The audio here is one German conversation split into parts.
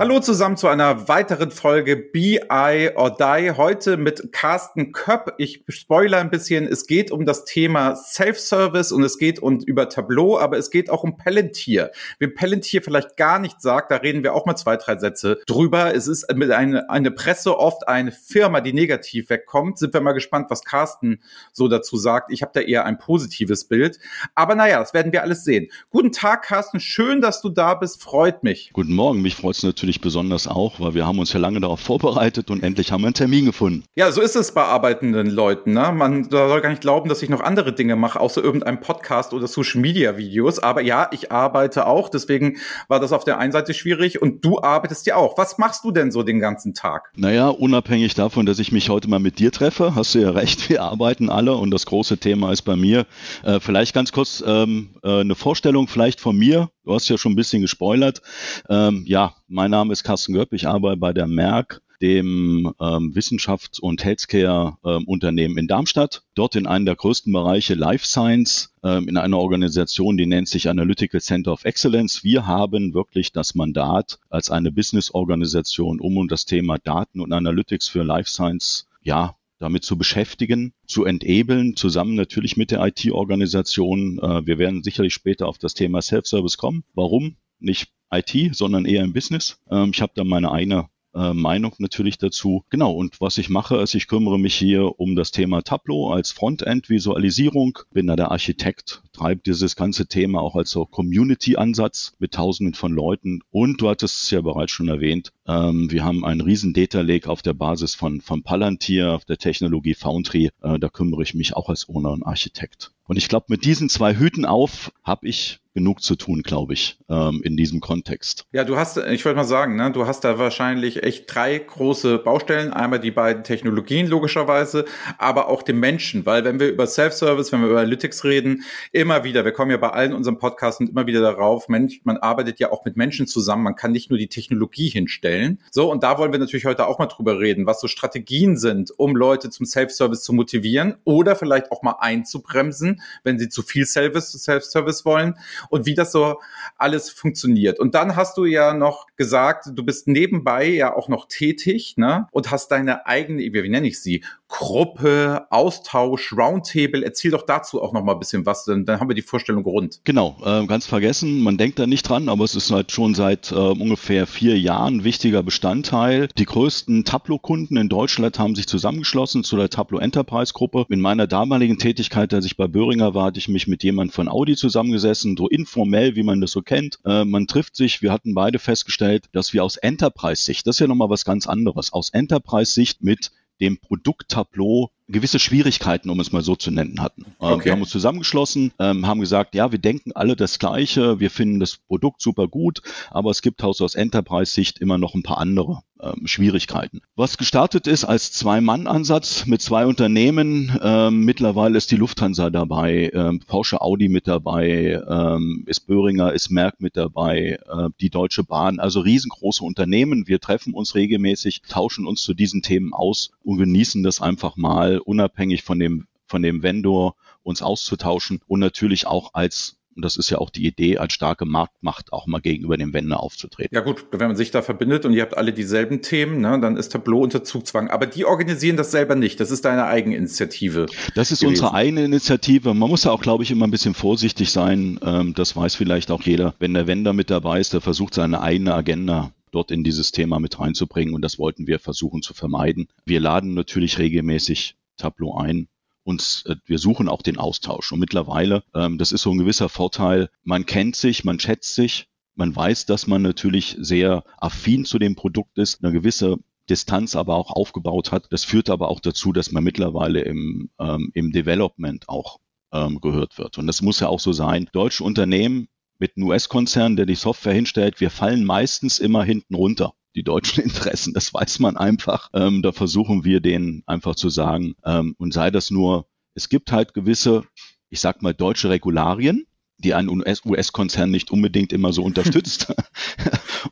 Hallo zusammen zu einer weiteren Folge BI or Die. Heute mit Carsten Köpp. Ich spoiler ein bisschen. Es geht um das Thema Self-Service und es geht um über Tableau, aber es geht auch um Palantir. Wem Palantir vielleicht gar nicht sagt, da reden wir auch mal zwei, drei Sätze drüber. Es ist mit eine, eine Presse oft eine Firma, die negativ wegkommt. Sind wir mal gespannt, was Carsten so dazu sagt. Ich habe da eher ein positives Bild. Aber naja, das werden wir alles sehen. Guten Tag, Carsten. Schön, dass du da bist. Freut mich. Guten Morgen. Mich freut es natürlich natürlich besonders auch, weil wir haben uns ja lange darauf vorbereitet und endlich haben wir einen Termin gefunden. Ja, so ist es bei arbeitenden Leuten. Ne? Man soll gar nicht glauben, dass ich noch andere Dinge mache, außer irgendeinem Podcast oder Social Media Videos. Aber ja, ich arbeite auch. Deswegen war das auf der einen Seite schwierig und du arbeitest ja auch. Was machst du denn so den ganzen Tag? Naja, unabhängig davon, dass ich mich heute mal mit dir treffe, hast du ja recht, wir arbeiten alle und das große Thema ist bei mir. Äh, vielleicht ganz kurz ähm, äh, eine Vorstellung vielleicht von mir. Du hast ja schon ein bisschen gespoilert. Ähm, ja, mein Name ist Carsten Göpp. Ich arbeite bei der Merck, dem ähm, Wissenschafts- und Healthcare-Unternehmen ähm, in Darmstadt. Dort in einem der größten Bereiche Life Science, ähm, in einer Organisation, die nennt sich Analytical Center of Excellence. Wir haben wirklich das Mandat als eine Business-Organisation, um das Thema Daten und Analytics für Life Science ja, damit zu beschäftigen, zu enablen, zusammen natürlich mit der IT-Organisation. Äh, wir werden sicherlich später auf das Thema Self-Service kommen. Warum? Nicht IT, sondern eher im Business. Ähm, ich habe da meine eine äh, Meinung natürlich dazu. Genau, und was ich mache, ist, ich kümmere mich hier um das Thema Tableau als Frontend-Visualisierung, bin da der Architekt, treibe dieses ganze Thema auch als so Community-Ansatz mit tausenden von Leuten. Und du hattest es ja bereits schon erwähnt, ähm, wir haben einen riesen Data Lake auf der Basis von, von Palantir, auf der Technologie Foundry. Äh, da kümmere ich mich auch als Owner und Architekt. Und ich glaube, mit diesen zwei Hüten auf habe ich genug zu tun, glaube ich, ähm, in diesem Kontext. Ja, du hast, ich wollte mal sagen, ne, du hast da wahrscheinlich echt drei große Baustellen. Einmal die beiden Technologien logischerweise, aber auch den Menschen, weil wenn wir über Self-Service, wenn wir über Analytics reden, immer wieder, wir kommen ja bei allen unseren Podcasts immer wieder darauf, Mensch, man arbeitet ja auch mit Menschen zusammen, man kann nicht nur die Technologie hinstellen. So, und da wollen wir natürlich heute auch mal drüber reden, was so Strategien sind, um Leute zum Self-Service zu motivieren oder vielleicht auch mal einzubremsen, wenn sie zu viel Self-Service wollen und wie das so alles funktioniert. Und dann hast du ja noch gesagt, du bist nebenbei ja auch noch tätig, ne? Und hast deine eigene, wie nenne ich sie, Gruppe, Austausch, Roundtable. Erzähl doch dazu auch noch mal ein bisschen was, denn dann haben wir die Vorstellung rund. Genau, äh, ganz vergessen, man denkt da nicht dran, aber es ist halt schon seit äh, ungefähr vier Jahren wichtiger Bestandteil. Die größten Tableau-Kunden in Deutschland haben sich zusammengeschlossen zu der Tableau Enterprise Gruppe. In meiner damaligen Tätigkeit, als ich bei Böhringer war, hatte ich mich mit jemandem von Audi zusammengesessen, so informell, wie man das so kennt. Äh, man trifft sich, wir hatten beide festgestellt, dass wir aus Enterprise-Sicht, das ist ja nochmal was ganz anderes, aus Enterprise-Sicht mit dem Produkttableau gewisse Schwierigkeiten, um es mal so zu nennen, hatten. Ähm, okay. Wir haben uns zusammengeschlossen, ähm, haben gesagt, ja, wir denken alle das Gleiche, wir finden das Produkt super gut, aber es gibt aus Enterprise-Sicht immer noch ein paar andere ähm, Schwierigkeiten. Was gestartet ist als Zwei-Mann-Ansatz mit zwei Unternehmen, ähm, mittlerweile ist die Lufthansa dabei, ähm, Porsche Audi mit dabei, ähm, ist Böhringer, ist Merck mit dabei, äh, die Deutsche Bahn, also riesengroße Unternehmen. Wir treffen uns regelmäßig, tauschen uns zu diesen Themen aus und genießen das einfach mal unabhängig von dem, von dem Vendor uns auszutauschen und natürlich auch als und das ist ja auch die Idee, als starke Marktmacht auch mal gegenüber dem Vendor aufzutreten. Ja gut, wenn man sich da verbindet und ihr habt alle dieselben Themen, ne, dann ist Tableau unter Zugzwang. Aber die organisieren das selber nicht. Das ist deine Eigeninitiative. Das ist gewesen. unsere eigene Initiative. Man muss ja auch, glaube ich, immer ein bisschen vorsichtig sein. Ähm, das weiß vielleicht auch jeder. Wenn der Vendor mit dabei ist, der versucht seine eigene Agenda dort in dieses Thema mit reinzubringen und das wollten wir versuchen zu vermeiden. Wir laden natürlich regelmäßig Tableau ein. Und äh, wir suchen auch den Austausch. Und mittlerweile, ähm, das ist so ein gewisser Vorteil, man kennt sich, man schätzt sich, man weiß, dass man natürlich sehr affin zu dem Produkt ist, eine gewisse Distanz aber auch aufgebaut hat. Das führt aber auch dazu, dass man mittlerweile im, ähm, im Development auch ähm, gehört wird. Und das muss ja auch so sein. Deutsche Unternehmen mit einem US-Konzern, der die Software hinstellt, wir fallen meistens immer hinten runter die deutschen Interessen. Das weiß man einfach. Ähm, da versuchen wir denen einfach zu sagen, ähm, und sei das nur, es gibt halt gewisse, ich sag mal, deutsche Regularien, die ein US-Konzern nicht unbedingt immer so unterstützt.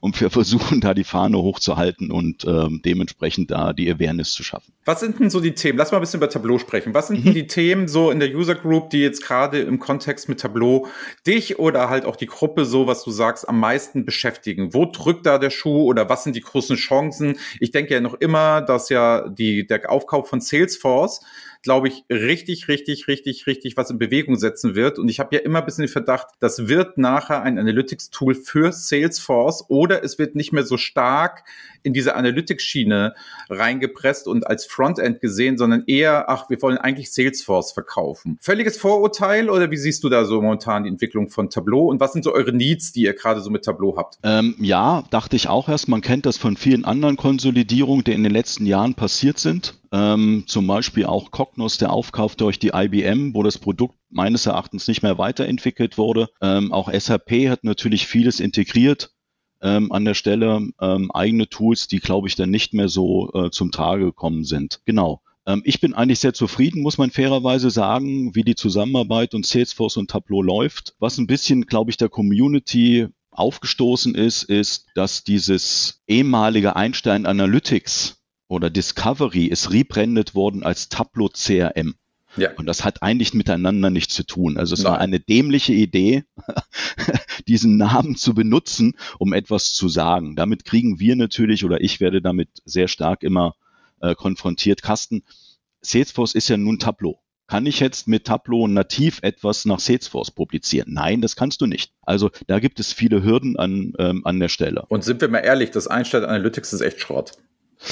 und wir versuchen da die Fahne hochzuhalten und ähm, dementsprechend da die Awareness zu schaffen. Was sind denn so die Themen? Lass mal ein bisschen über Tableau sprechen. Was sind mhm. denn die Themen so in der User Group, die jetzt gerade im Kontext mit Tableau dich oder halt auch die Gruppe so, was du sagst, am meisten beschäftigen? Wo drückt da der Schuh oder was sind die großen Chancen? Ich denke ja noch immer, dass ja die, der Aufkauf von Salesforce glaube ich, richtig, richtig, richtig, richtig was in Bewegung setzen wird. Und ich habe ja immer ein bisschen den Verdacht, das wird nachher ein Analytics-Tool für Salesforce oder es wird nicht mehr so stark in diese Analytics-Schiene reingepresst und als Frontend gesehen, sondern eher, ach, wir wollen eigentlich Salesforce verkaufen. Völliges Vorurteil oder wie siehst du da so momentan die Entwicklung von Tableau und was sind so eure Needs, die ihr gerade so mit Tableau habt? Ähm, ja, dachte ich auch erst. Man kennt das von vielen anderen Konsolidierungen, die in den letzten Jahren passiert sind. Ähm, zum Beispiel auch Cognos, der Aufkauf durch die IBM, wo das Produkt meines Erachtens nicht mehr weiterentwickelt wurde. Ähm, auch SAP hat natürlich vieles integriert ähm, an der Stelle, ähm, eigene Tools, die, glaube ich, dann nicht mehr so äh, zum Trage gekommen sind. Genau. Ähm, ich bin eigentlich sehr zufrieden, muss man fairerweise sagen, wie die Zusammenarbeit und Salesforce und Tableau läuft. Was ein bisschen, glaube ich, der Community aufgestoßen ist, ist, dass dieses ehemalige Einstein Analytics oder Discovery ist rebrandet worden als Tableau CRM. Ja. Und das hat eigentlich miteinander nichts zu tun. Also es Nein. war eine dämliche Idee, diesen Namen zu benutzen, um etwas zu sagen. Damit kriegen wir natürlich, oder ich werde damit sehr stark immer äh, konfrontiert. Carsten, Salesforce ist ja nun Tableau. Kann ich jetzt mit Tableau nativ etwas nach Salesforce publizieren? Nein, das kannst du nicht. Also da gibt es viele Hürden an, ähm, an der Stelle. Und sind wir mal ehrlich, das Einstein Analytics ist echt Schrott.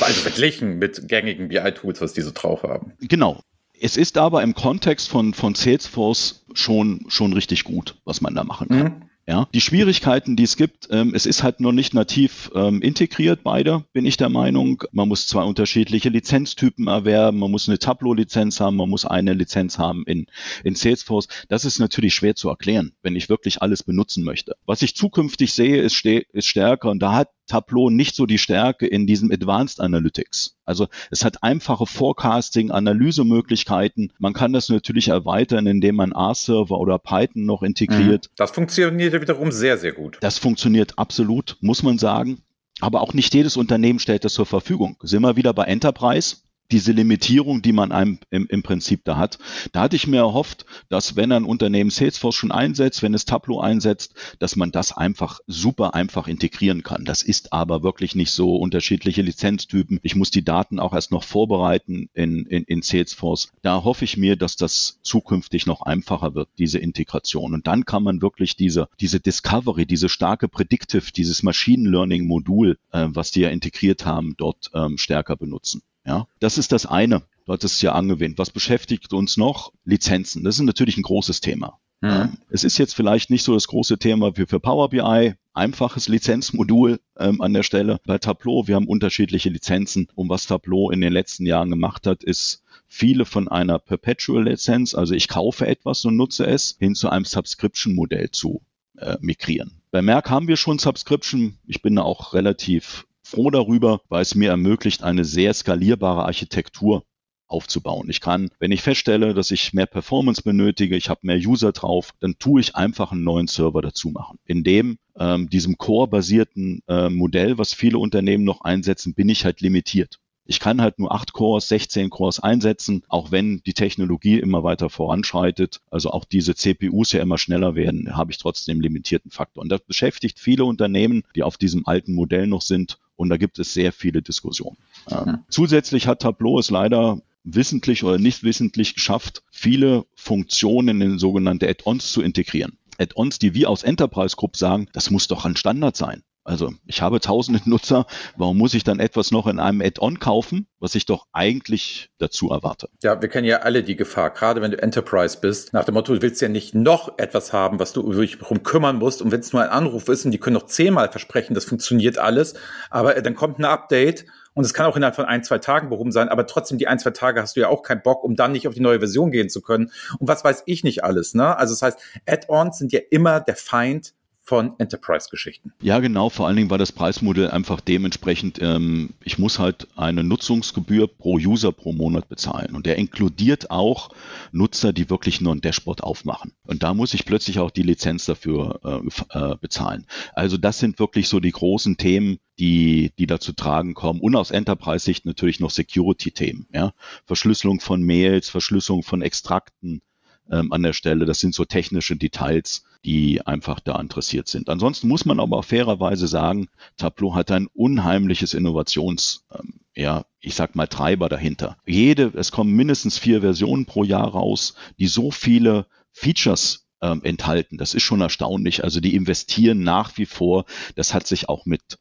Also verglichen mit gängigen BI-Tools, was die so drauf haben. Genau. Es ist aber im Kontext von, von Salesforce schon, schon richtig gut, was man da machen kann. Mhm. Ja, die Schwierigkeiten, die es gibt, ähm, es ist halt noch nicht nativ ähm, integriert, beide, bin ich der Meinung. Man muss zwei unterschiedliche Lizenztypen erwerben, man muss eine Tableau-Lizenz haben, man muss eine Lizenz haben in, in Salesforce. Das ist natürlich schwer zu erklären, wenn ich wirklich alles benutzen möchte. Was ich zukünftig sehe, ist, ist stärker und da hat Tableau nicht so die Stärke in diesem Advanced Analytics. Also es hat einfache Forecasting, Analysemöglichkeiten. Man kann das natürlich erweitern, indem man R-Server oder Python noch integriert. Mhm. Das funktioniert ja wiederum sehr, sehr gut. Das funktioniert absolut, muss man sagen. Aber auch nicht jedes Unternehmen stellt das zur Verfügung. Sind wir wieder bei Enterprise? Diese Limitierung, die man einem im, im Prinzip da hat. Da hatte ich mir erhofft, dass wenn ein Unternehmen Salesforce schon einsetzt, wenn es Tableau einsetzt, dass man das einfach super einfach integrieren kann. Das ist aber wirklich nicht so unterschiedliche Lizenztypen. Ich muss die Daten auch erst noch vorbereiten in, in, in Salesforce. Da hoffe ich mir, dass das zukünftig noch einfacher wird, diese Integration. Und dann kann man wirklich diese, diese Discovery, diese starke Predictive, dieses Machine Learning Modul, äh, was die ja integriert haben, dort ähm, stärker benutzen. Ja, das ist das eine. Du hattest es ja angewendet. Was beschäftigt uns noch? Lizenzen. Das ist natürlich ein großes Thema. Mhm. Es ist jetzt vielleicht nicht so das große Thema wie für Power BI, einfaches Lizenzmodul ähm, an der Stelle. Bei Tableau, wir haben unterschiedliche Lizenzen. Und was Tableau in den letzten Jahren gemacht hat, ist viele von einer Perpetual-Lizenz, also ich kaufe etwas und nutze es, hin zu einem Subscription-Modell zu äh, migrieren. Bei Merck haben wir schon Subscription. Ich bin da auch relativ froh darüber, weil es mir ermöglicht, eine sehr skalierbare Architektur aufzubauen. Ich kann, wenn ich feststelle, dass ich mehr Performance benötige, ich habe mehr User drauf, dann tue ich einfach einen neuen Server dazu machen. In dem ähm, diesem Core-basierten äh, Modell, was viele Unternehmen noch einsetzen, bin ich halt limitiert. Ich kann halt nur 8 Cores, 16 Cores einsetzen, auch wenn die Technologie immer weiter voranschreitet. Also auch diese CPUs ja immer schneller werden, habe ich trotzdem limitierten Faktor. Und das beschäftigt viele Unternehmen, die auf diesem alten Modell noch sind. Und da gibt es sehr viele Diskussionen. Ähm, zusätzlich hat Tableau es leider wissentlich oder nicht wissentlich geschafft, viele Funktionen in sogenannte Add-ons zu integrieren. Add-ons, die wir aus Enterprise Group sagen, das muss doch ein Standard sein. Also ich habe tausende Nutzer, warum muss ich dann etwas noch in einem Add-on kaufen, was ich doch eigentlich dazu erwarte? Ja, wir kennen ja alle die Gefahr, gerade wenn du Enterprise bist, nach dem Motto, du willst ja nicht noch etwas haben, was du dich darum kümmern musst und wenn es nur ein Anruf ist und die können noch zehnmal versprechen, das funktioniert alles, aber dann kommt ein Update und es kann auch innerhalb von ein, zwei Tagen behoben sein, aber trotzdem die ein, zwei Tage hast du ja auch keinen Bock, um dann nicht auf die neue Version gehen zu können. Und was weiß ich nicht alles, ne? Also das heißt, Add-ons sind ja immer der Feind von Enterprise-Geschichten. Ja, genau. Vor allen Dingen war das Preismodell einfach dementsprechend, ähm, ich muss halt eine Nutzungsgebühr pro User pro Monat bezahlen. Und der inkludiert auch Nutzer, die wirklich nur ein Dashboard aufmachen. Und da muss ich plötzlich auch die Lizenz dafür äh, äh, bezahlen. Also das sind wirklich so die großen Themen, die, die dazu tragen kommen. Und aus Enterprise-Sicht natürlich noch Security-Themen. Ja? Verschlüsselung von Mails, Verschlüsselung von Extrakten, ähm, an der Stelle. Das sind so technische Details, die einfach da interessiert sind. Ansonsten muss man aber fairerweise sagen, Tableau hat ein unheimliches Innovations, ähm, ja, ich sag mal Treiber dahinter. Jede, es kommen mindestens vier Versionen pro Jahr raus, die so viele Features ähm, enthalten. Das ist schon erstaunlich. Also die investieren nach wie vor. Das hat sich auch mit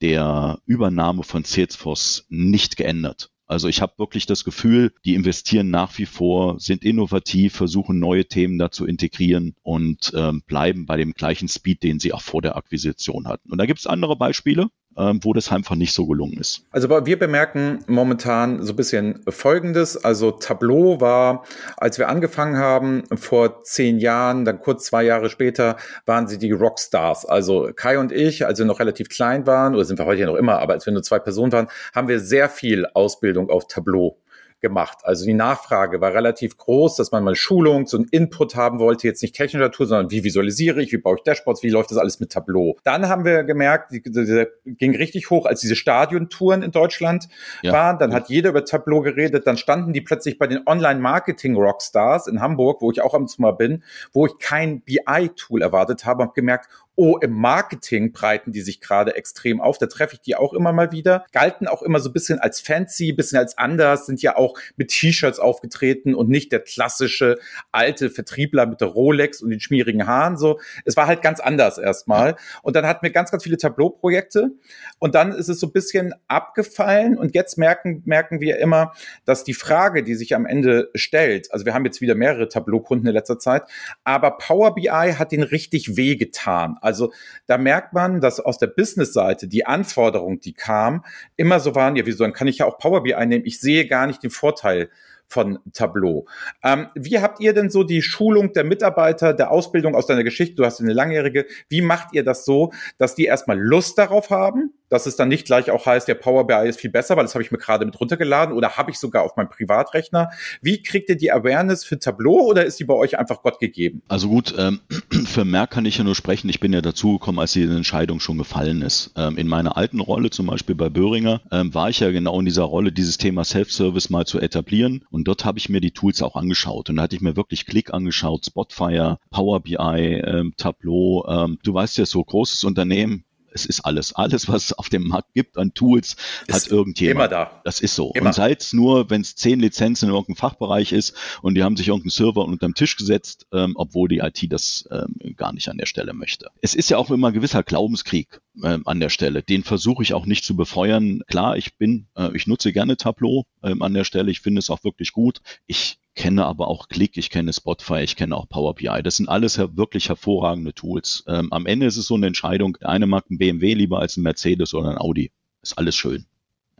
der Übernahme von Salesforce nicht geändert. Also ich habe wirklich das Gefühl, die investieren nach wie vor, sind innovativ, versuchen neue Themen da zu integrieren und ähm, bleiben bei dem gleichen Speed, den sie auch vor der Akquisition hatten. Und da gibt es andere Beispiele wo das einfach nicht so gelungen ist. Also wir bemerken momentan so ein bisschen Folgendes. Also Tableau war, als wir angefangen haben, vor zehn Jahren, dann kurz zwei Jahre später, waren sie die Rockstars. Also Kai und ich, als wir noch relativ klein waren, oder sind wir heute ja noch immer, aber als wir nur zwei Personen waren, haben wir sehr viel Ausbildung auf Tableau gemacht. Also die Nachfrage war relativ groß, dass man mal Schulung, so einen Input haben wollte, jetzt nicht technischer Tour, sondern wie visualisiere ich, wie baue ich Dashboards, wie läuft das alles mit Tableau. Dann haben wir gemerkt, die, die, die ging richtig hoch, als diese Stadiontouren in Deutschland ja. waren. Dann hat jeder über Tableau geredet. Dann standen die plötzlich bei den Online-Marketing-Rockstars in Hamburg, wo ich auch am mal bin, wo ich kein BI-Tool erwartet habe und gemerkt, oh, im Marketing breiten die sich gerade extrem auf. Da treffe ich die auch immer mal wieder. Galten auch immer so ein bisschen als fancy, bisschen als anders, sind ja auch mit T-Shirts aufgetreten und nicht der klassische alte Vertriebler mit der Rolex und den schmierigen Haaren. So, es war halt ganz anders erstmal. Und dann hatten wir ganz, ganz viele Tableau-Projekte. Und dann ist es so ein bisschen abgefallen. Und jetzt merken, merken wir immer, dass die Frage, die sich am Ende stellt, also wir haben jetzt wieder mehrere Tableau-Kunden in letzter Zeit, aber Power BI hat den richtig wehgetan. Also da merkt man, dass aus der Business-Seite die Anforderungen, die kamen, immer so waren, ja, wieso, dann kann ich ja auch Power BI einnehmen. Ich sehe gar nicht den Vorteil von Tableau. Ähm, wie habt ihr denn so die Schulung der Mitarbeiter, der Ausbildung aus deiner Geschichte? Du hast eine langjährige. Wie macht ihr das so, dass die erstmal Lust darauf haben? Dass es dann nicht gleich auch heißt, der Power BI ist viel besser, weil das habe ich mir gerade mit runtergeladen oder habe ich sogar auf meinem Privatrechner. Wie kriegt ihr die Awareness für Tableau oder ist die bei euch einfach Gott gegeben? Also gut, ähm, für Merck kann ich ja nur sprechen. Ich bin ja dazugekommen, als die Entscheidung schon gefallen ist. Ähm, in meiner alten Rolle, zum Beispiel bei Böhringer, ähm, war ich ja genau in dieser Rolle, dieses Thema Self-Service mal zu etablieren. Und dort habe ich mir die Tools auch angeschaut. Und da hatte ich mir wirklich Click angeschaut, Spotfire, Power BI, ähm, Tableau. Ähm, du weißt ja, so großes Unternehmen, es ist alles. Alles, was es auf dem Markt gibt an Tools, ist hat irgendjemand. Immer da. Das ist so. Immer. Und sei es nur, wenn es zehn Lizenzen in irgendeinem Fachbereich ist und die haben sich irgendeinen Server unterm Tisch gesetzt, ähm, obwohl die IT das ähm, gar nicht an der Stelle möchte. Es ist ja auch immer ein gewisser Glaubenskrieg ähm, an der Stelle. Den versuche ich auch nicht zu befeuern. Klar, ich bin, äh, ich nutze gerne Tableau ähm, an der Stelle. Ich finde es auch wirklich gut. Ich kenne aber auch Click, ich kenne Spotify, ich kenne auch Power BI. Das sind alles wirklich hervorragende Tools. Ähm, am Ende ist es so eine Entscheidung, der eine mag ein BMW lieber als ein Mercedes oder ein Audi. Ist alles schön.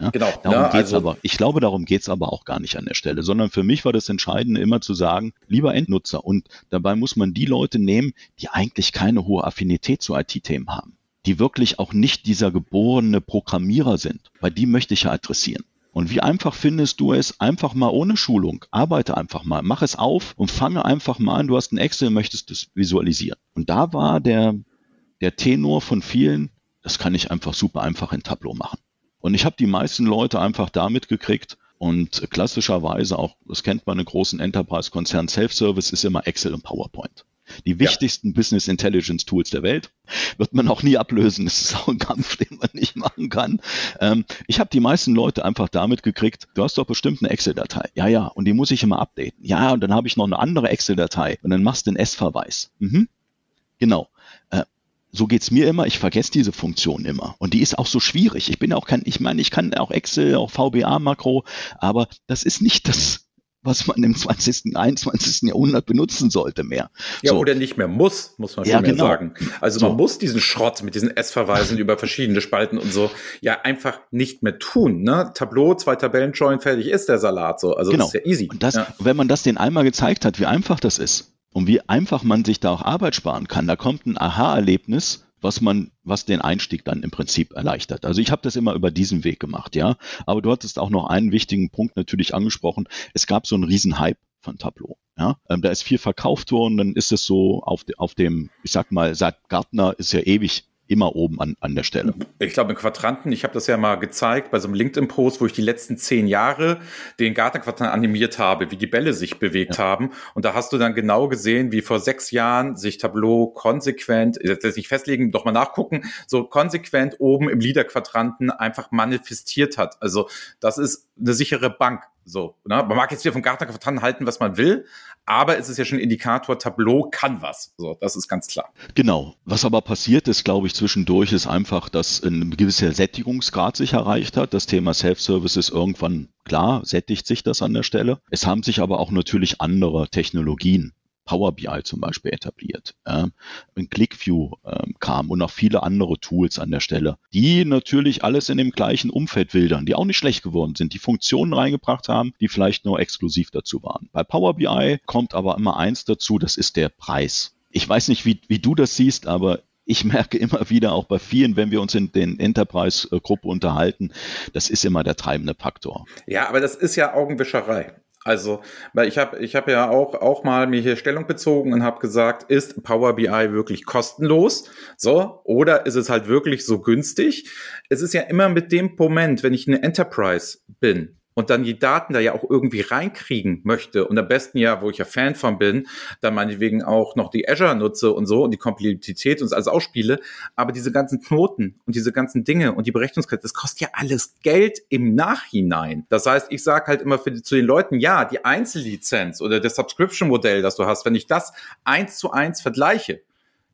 Ja, genau. Darum ja, geht's also, aber. Ich glaube, darum geht's aber auch gar nicht an der Stelle, sondern für mich war das Entscheidende immer zu sagen, lieber Endnutzer. Und dabei muss man die Leute nehmen, die eigentlich keine hohe Affinität zu IT-Themen haben, die wirklich auch nicht dieser geborene Programmierer sind, weil die möchte ich ja adressieren. Und wie einfach findest du es, einfach mal ohne Schulung, arbeite einfach mal, mach es auf und fange einfach mal an, du hast ein Excel, möchtest es visualisieren. Und da war der, der Tenor von vielen, das kann ich einfach super einfach in Tableau machen. Und ich habe die meisten Leute einfach damit gekriegt, und klassischerweise auch, das kennt man in großen Enterprise-Konzernen, Self-Service ist immer Excel und PowerPoint. Die wichtigsten ja. Business Intelligence Tools der Welt. Wird man auch nie ablösen. Das ist auch ein Kampf, den man nicht machen kann. Ähm, ich habe die meisten Leute einfach damit gekriegt, du hast doch bestimmt eine Excel-Datei. Ja, ja, und die muss ich immer updaten. Ja, und dann habe ich noch eine andere Excel-Datei und dann machst du den S-Verweis. Mhm. Genau. Äh, so geht's mir immer. Ich vergesse diese Funktion immer. Und die ist auch so schwierig. Ich bin auch kein, ich meine, ich kann auch Excel, auch VBA-Makro, aber das ist nicht das was man im 20., 21. Jahrhundert benutzen sollte mehr. Ja, so. oder nicht mehr muss, muss man ja, genau. sagen. Also so. man muss diesen Schrott mit diesen S-Verweisen über verschiedene Spalten und so ja einfach nicht mehr tun. Ne? Tableau, zwei Tabellen join, fertig ist der Salat so. Also genau. das ist ja easy. Und das, ja. wenn man das den einmal gezeigt hat, wie einfach das ist, und wie einfach man sich da auch Arbeit sparen kann. Da kommt ein Aha-Erlebnis, was man, was den Einstieg dann im Prinzip erleichtert. Also ich habe das immer über diesen Weg gemacht, ja. Aber du hattest auch noch einen wichtigen Punkt natürlich angesprochen. Es gab so einen riesen Hype von Tableau. Ja, ähm, da ist viel verkauft worden, dann ist es so auf, de, auf dem, ich sag mal, seit Gartner ist ja ewig immer oben an, an der Stelle. Ich glaube, in Quadranten, ich habe das ja mal gezeigt bei so einem LinkedIn-Post, wo ich die letzten zehn Jahre den Gartenquadranten animiert habe, wie die Bälle sich bewegt ja. haben. Und da hast du dann genau gesehen, wie vor sechs Jahren sich Tableau konsequent, jetzt nicht festlegen, doch mal nachgucken, so konsequent oben im Leader-Quadranten einfach manifestiert hat. Also das ist eine sichere Bank. So, ne? Man mag jetzt wieder vom Gartner halten, was man will, aber es ist ja schon Indikator, Tableau kann was. So, das ist ganz klar. Genau. Was aber passiert ist, glaube ich, zwischendurch ist einfach, dass ein gewisser Sättigungsgrad sich erreicht hat. Das Thema Self-Service ist irgendwann klar, sättigt sich das an der Stelle. Es haben sich aber auch natürlich andere Technologien Power BI zum Beispiel etabliert. Ja. Ein ClickView ähm, kam und noch viele andere Tools an der Stelle, die natürlich alles in dem gleichen Umfeld wildern, die auch nicht schlecht geworden sind, die Funktionen reingebracht haben, die vielleicht nur exklusiv dazu waren. Bei Power BI kommt aber immer eins dazu, das ist der Preis. Ich weiß nicht, wie, wie du das siehst, aber ich merke immer wieder auch bei vielen, wenn wir uns in den Enterprise-Gruppe unterhalten, das ist immer der treibende Faktor. Ja, aber das ist ja Augenwischerei. Also, weil ich habe ich hab ja auch, auch mal mir hier Stellung bezogen und habe gesagt, ist Power BI wirklich kostenlos? So, oder ist es halt wirklich so günstig? Es ist ja immer mit dem Moment, wenn ich eine Enterprise bin, und dann die Daten da ja auch irgendwie reinkriegen möchte und am besten ja, wo ich ja Fan von bin, dann meinetwegen auch noch die Azure nutze und so und die Komplementität und alles ausspiele, aber diese ganzen Knoten und diese ganzen Dinge und die Berechnungskette, das kostet ja alles Geld im Nachhinein. Das heißt, ich sage halt immer für zu den Leuten, ja, die Einzellizenz oder das Subscription-Modell, das du hast, wenn ich das eins zu eins vergleiche,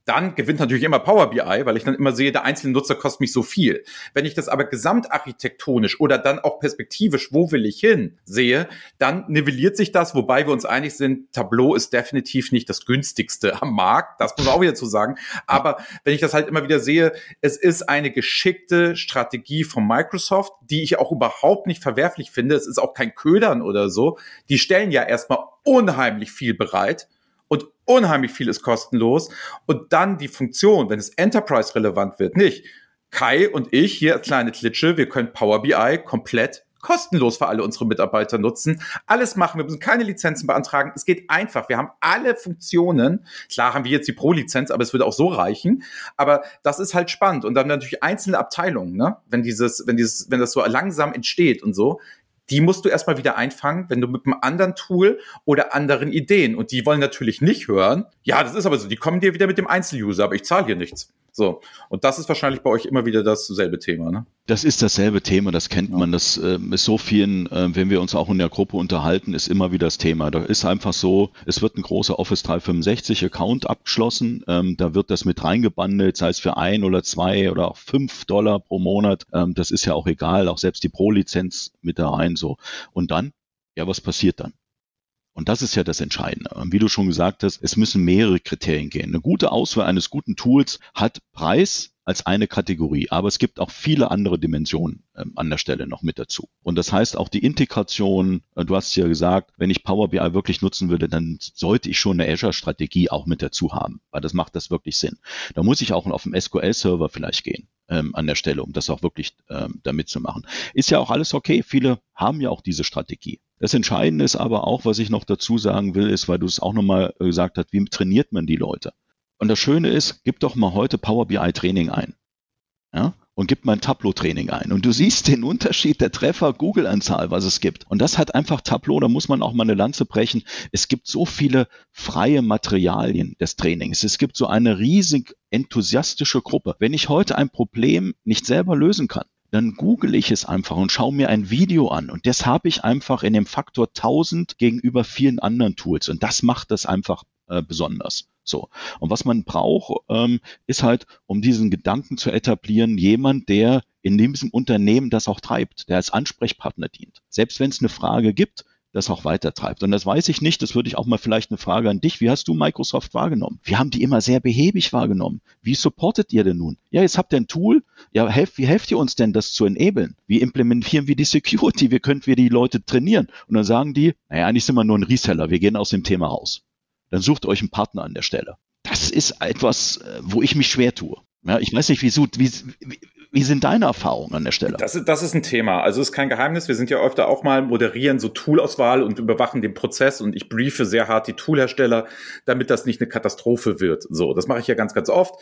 dann gewinnt natürlich immer Power BI, weil ich dann immer sehe, der einzelne Nutzer kostet mich so viel. Wenn ich das aber gesamtarchitektonisch oder dann auch perspektivisch, wo will ich hin, sehe, dann nivelliert sich das, wobei wir uns einig sind, Tableau ist definitiv nicht das günstigste am Markt, das muss man auch wieder zu sagen. Aber wenn ich das halt immer wieder sehe, es ist eine geschickte Strategie von Microsoft, die ich auch überhaupt nicht verwerflich finde. Es ist auch kein Ködern oder so. Die stellen ja erstmal unheimlich viel bereit und unheimlich viel ist kostenlos. Und dann die Funktion, wenn es Enterprise relevant wird, nicht. Kai und ich hier kleine Klitsche, wir können Power BI komplett kostenlos für alle unsere Mitarbeiter nutzen. Alles machen, wir müssen keine Lizenzen beantragen. Es geht einfach. Wir haben alle Funktionen. Klar haben wir jetzt die Pro-Lizenz, aber es würde auch so reichen. Aber das ist halt spannend. Und dann natürlich einzelne Abteilungen, ne? wenn dieses, wenn dieses, wenn das so langsam entsteht und so, die musst du erstmal wieder einfangen, wenn du mit einem anderen Tool oder anderen Ideen und die wollen natürlich nicht hören. Ja, das ist aber so, die kommen dir wieder mit dem Einzeluser, aber ich zahle hier nichts. So. Und das ist wahrscheinlich bei euch immer wieder dasselbe Thema, ne? Das ist dasselbe Thema, das kennt ja. man. Das äh, ist so vielen, äh, wenn wir uns auch in der Gruppe unterhalten, ist immer wieder das Thema. Da ist einfach so, es wird ein großer Office 365 Account abgeschlossen. Ähm, da wird das mit reingebandelt, sei es für ein oder zwei oder auch fünf Dollar pro Monat. Ähm, das ist ja auch egal, auch selbst die Pro-Lizenz mit da rein so. Und dann, ja, was passiert dann? Und das ist ja das Entscheidende. Und wie du schon gesagt hast, es müssen mehrere Kriterien gehen. Eine gute Auswahl eines guten Tools hat Preis als eine Kategorie, aber es gibt auch viele andere Dimensionen ähm, an der Stelle noch mit dazu. Und das heißt auch die Integration, äh, du hast ja gesagt, wenn ich Power BI wirklich nutzen würde, dann sollte ich schon eine Azure-Strategie auch mit dazu haben, weil das macht das wirklich Sinn. Da muss ich auch auf dem SQL-Server vielleicht gehen ähm, an der Stelle, um das auch wirklich ähm, damit zu machen. Ist ja auch alles okay. Viele haben ja auch diese Strategie. Das Entscheidende ist aber auch, was ich noch dazu sagen will, ist, weil du es auch nochmal gesagt hast, wie trainiert man die Leute? Und das Schöne ist, gib doch mal heute Power BI Training ein. Ja? Und gib mal ein Tableau-Training ein. Und du siehst den Unterschied der Treffer, Google-Anzahl, was es gibt. Und das hat einfach Tableau, da muss man auch mal eine Lanze brechen. Es gibt so viele freie Materialien des Trainings. Es gibt so eine riesig enthusiastische Gruppe. Wenn ich heute ein Problem nicht selber lösen kann, dann google ich es einfach und schaue mir ein Video an. Und das habe ich einfach in dem Faktor 1000 gegenüber vielen anderen Tools. Und das macht das einfach äh, besonders. So. Und was man braucht, ähm, ist halt, um diesen Gedanken zu etablieren, jemand, der in diesem Unternehmen das auch treibt, der als Ansprechpartner dient. Selbst wenn es eine Frage gibt, das auch weitertreibt. Und das weiß ich nicht, das würde ich auch mal vielleicht eine Frage an dich. Wie hast du Microsoft wahrgenommen? Wir haben die immer sehr behäbig wahrgenommen. Wie supportet ihr denn nun? Ja, jetzt habt ihr ein Tool. Ja, helft, wie helft ihr uns denn, das zu enablen? Wie implementieren wir die Security? Wie könnten wir die Leute trainieren? Und dann sagen die, naja, eigentlich sind wir nur ein Reseller. Wir gehen aus dem Thema raus. Dann sucht euch einen Partner an der Stelle. Das ist etwas, äh, wo ich mich schwer tue. Ja, ich weiß nicht, wie, wie, wie sind deine Erfahrungen an der Stelle? Das ist, das ist ein Thema. Also es ist kein Geheimnis. Wir sind ja öfter auch mal moderieren so Toolauswahl und überwachen den Prozess und ich briefe sehr hart die Toolhersteller, damit das nicht eine Katastrophe wird. So, das mache ich ja ganz, ganz oft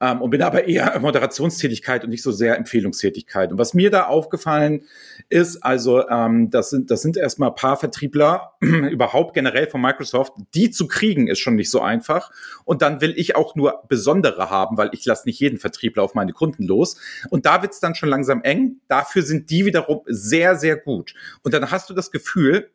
ähm, und bin aber eher Moderationstätigkeit und nicht so sehr Empfehlungstätigkeit. Und was mir da aufgefallen ist, also ähm, das sind das sind erstmal paar Vertriebler überhaupt generell von Microsoft, die zu kriegen ist schon nicht so einfach. Und dann will ich auch nur besondere haben, weil ich lasse nicht jeden Vertriebler auf meine Kunden los. Und da wird's dann schon langsam eng. Dafür sind die wiederum sehr, sehr gut. Und dann hast du das Gefühl,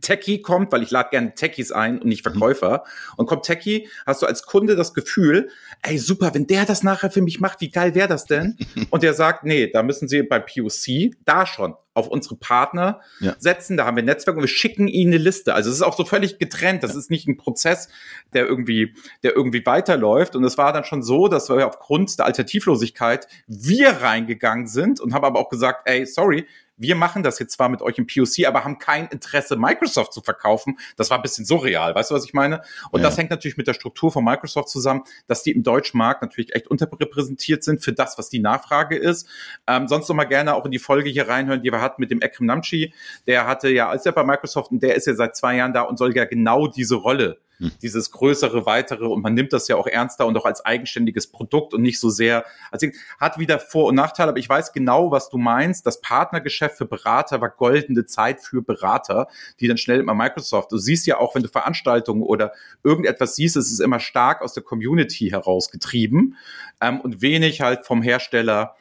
Techie kommt, weil ich lade gerne Techies ein und nicht mhm. Verkäufer. Und kommt Techie, hast du als Kunde das Gefühl, ey super, wenn der das nachher für mich macht, wie geil wäre das denn? und der sagt, nee, da müssen Sie beim POC da schon auf unsere Partner ja. setzen. Da haben wir ein Netzwerk und wir schicken ihnen eine Liste. Also es ist auch so völlig getrennt. Das ja. ist nicht ein Prozess, der irgendwie, der irgendwie weiterläuft. Und es war dann schon so, dass wir aufgrund der Alternativlosigkeit wir reingegangen sind und haben aber auch gesagt, ey, sorry, wir machen das jetzt zwar mit euch im POC, aber haben kein Interesse, Microsoft zu verkaufen. Das war ein bisschen surreal, weißt du, was ich meine? Und ja. das hängt natürlich mit der Struktur von Microsoft zusammen, dass die im deutschen Markt natürlich echt unterrepräsentiert sind für das, was die Nachfrage ist. Ähm, sonst noch mal gerne auch in die Folge hier reinhören, die wir hatten mit dem Ekrem Namchi. Der hatte ja, als er bei Microsoft und der ist ja seit zwei Jahren da und soll ja genau diese Rolle hm. dieses größere, weitere und man nimmt das ja auch ernster und auch als eigenständiges Produkt und nicht so sehr, also hat wieder Vor- und Nachteile, aber ich weiß genau, was du meinst. Das Partnergeschäft für Berater war goldene Zeit für Berater, die dann schnell immer Microsoft. Du siehst ja auch, wenn du Veranstaltungen oder irgendetwas siehst, es ist immer stark aus der Community herausgetrieben ähm, und wenig halt vom Hersteller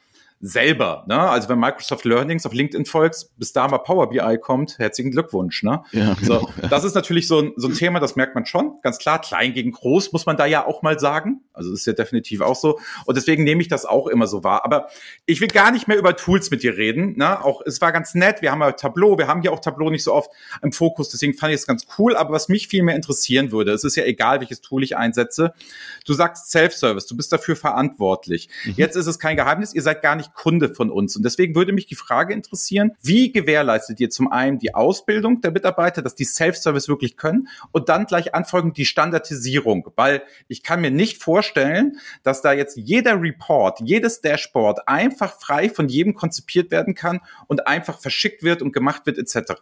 selber. Ne? Also wenn Microsoft Learnings auf LinkedIn folgst, bis da mal Power BI kommt, herzlichen Glückwunsch. Ne? Ja, genau, so. Das ist natürlich so ein, so ein Thema, das merkt man schon, ganz klar. Klein gegen groß muss man da ja auch mal sagen. Also das ist ja definitiv auch so. Und deswegen nehme ich das auch immer so wahr. Aber ich will gar nicht mehr über Tools mit dir reden. Ne? Auch es war ganz nett. Wir haben ja Tableau. Wir haben ja auch Tableau nicht so oft im Fokus. Deswegen fand ich es ganz cool. Aber was mich viel mehr interessieren würde, es ist ja egal, welches Tool ich einsetze. Du sagst Self-Service. Du bist dafür verantwortlich. Mhm. Jetzt ist es kein Geheimnis. Ihr seid gar nicht Kunde von uns. Und deswegen würde mich die Frage interessieren, wie gewährleistet ihr zum einen die Ausbildung der Mitarbeiter, dass die Self-Service wirklich können und dann gleich anfolgend die Standardisierung? Weil ich kann mir nicht vorstellen, dass da jetzt jeder Report, jedes Dashboard einfach frei von jedem konzipiert werden kann und einfach verschickt wird und gemacht wird etc.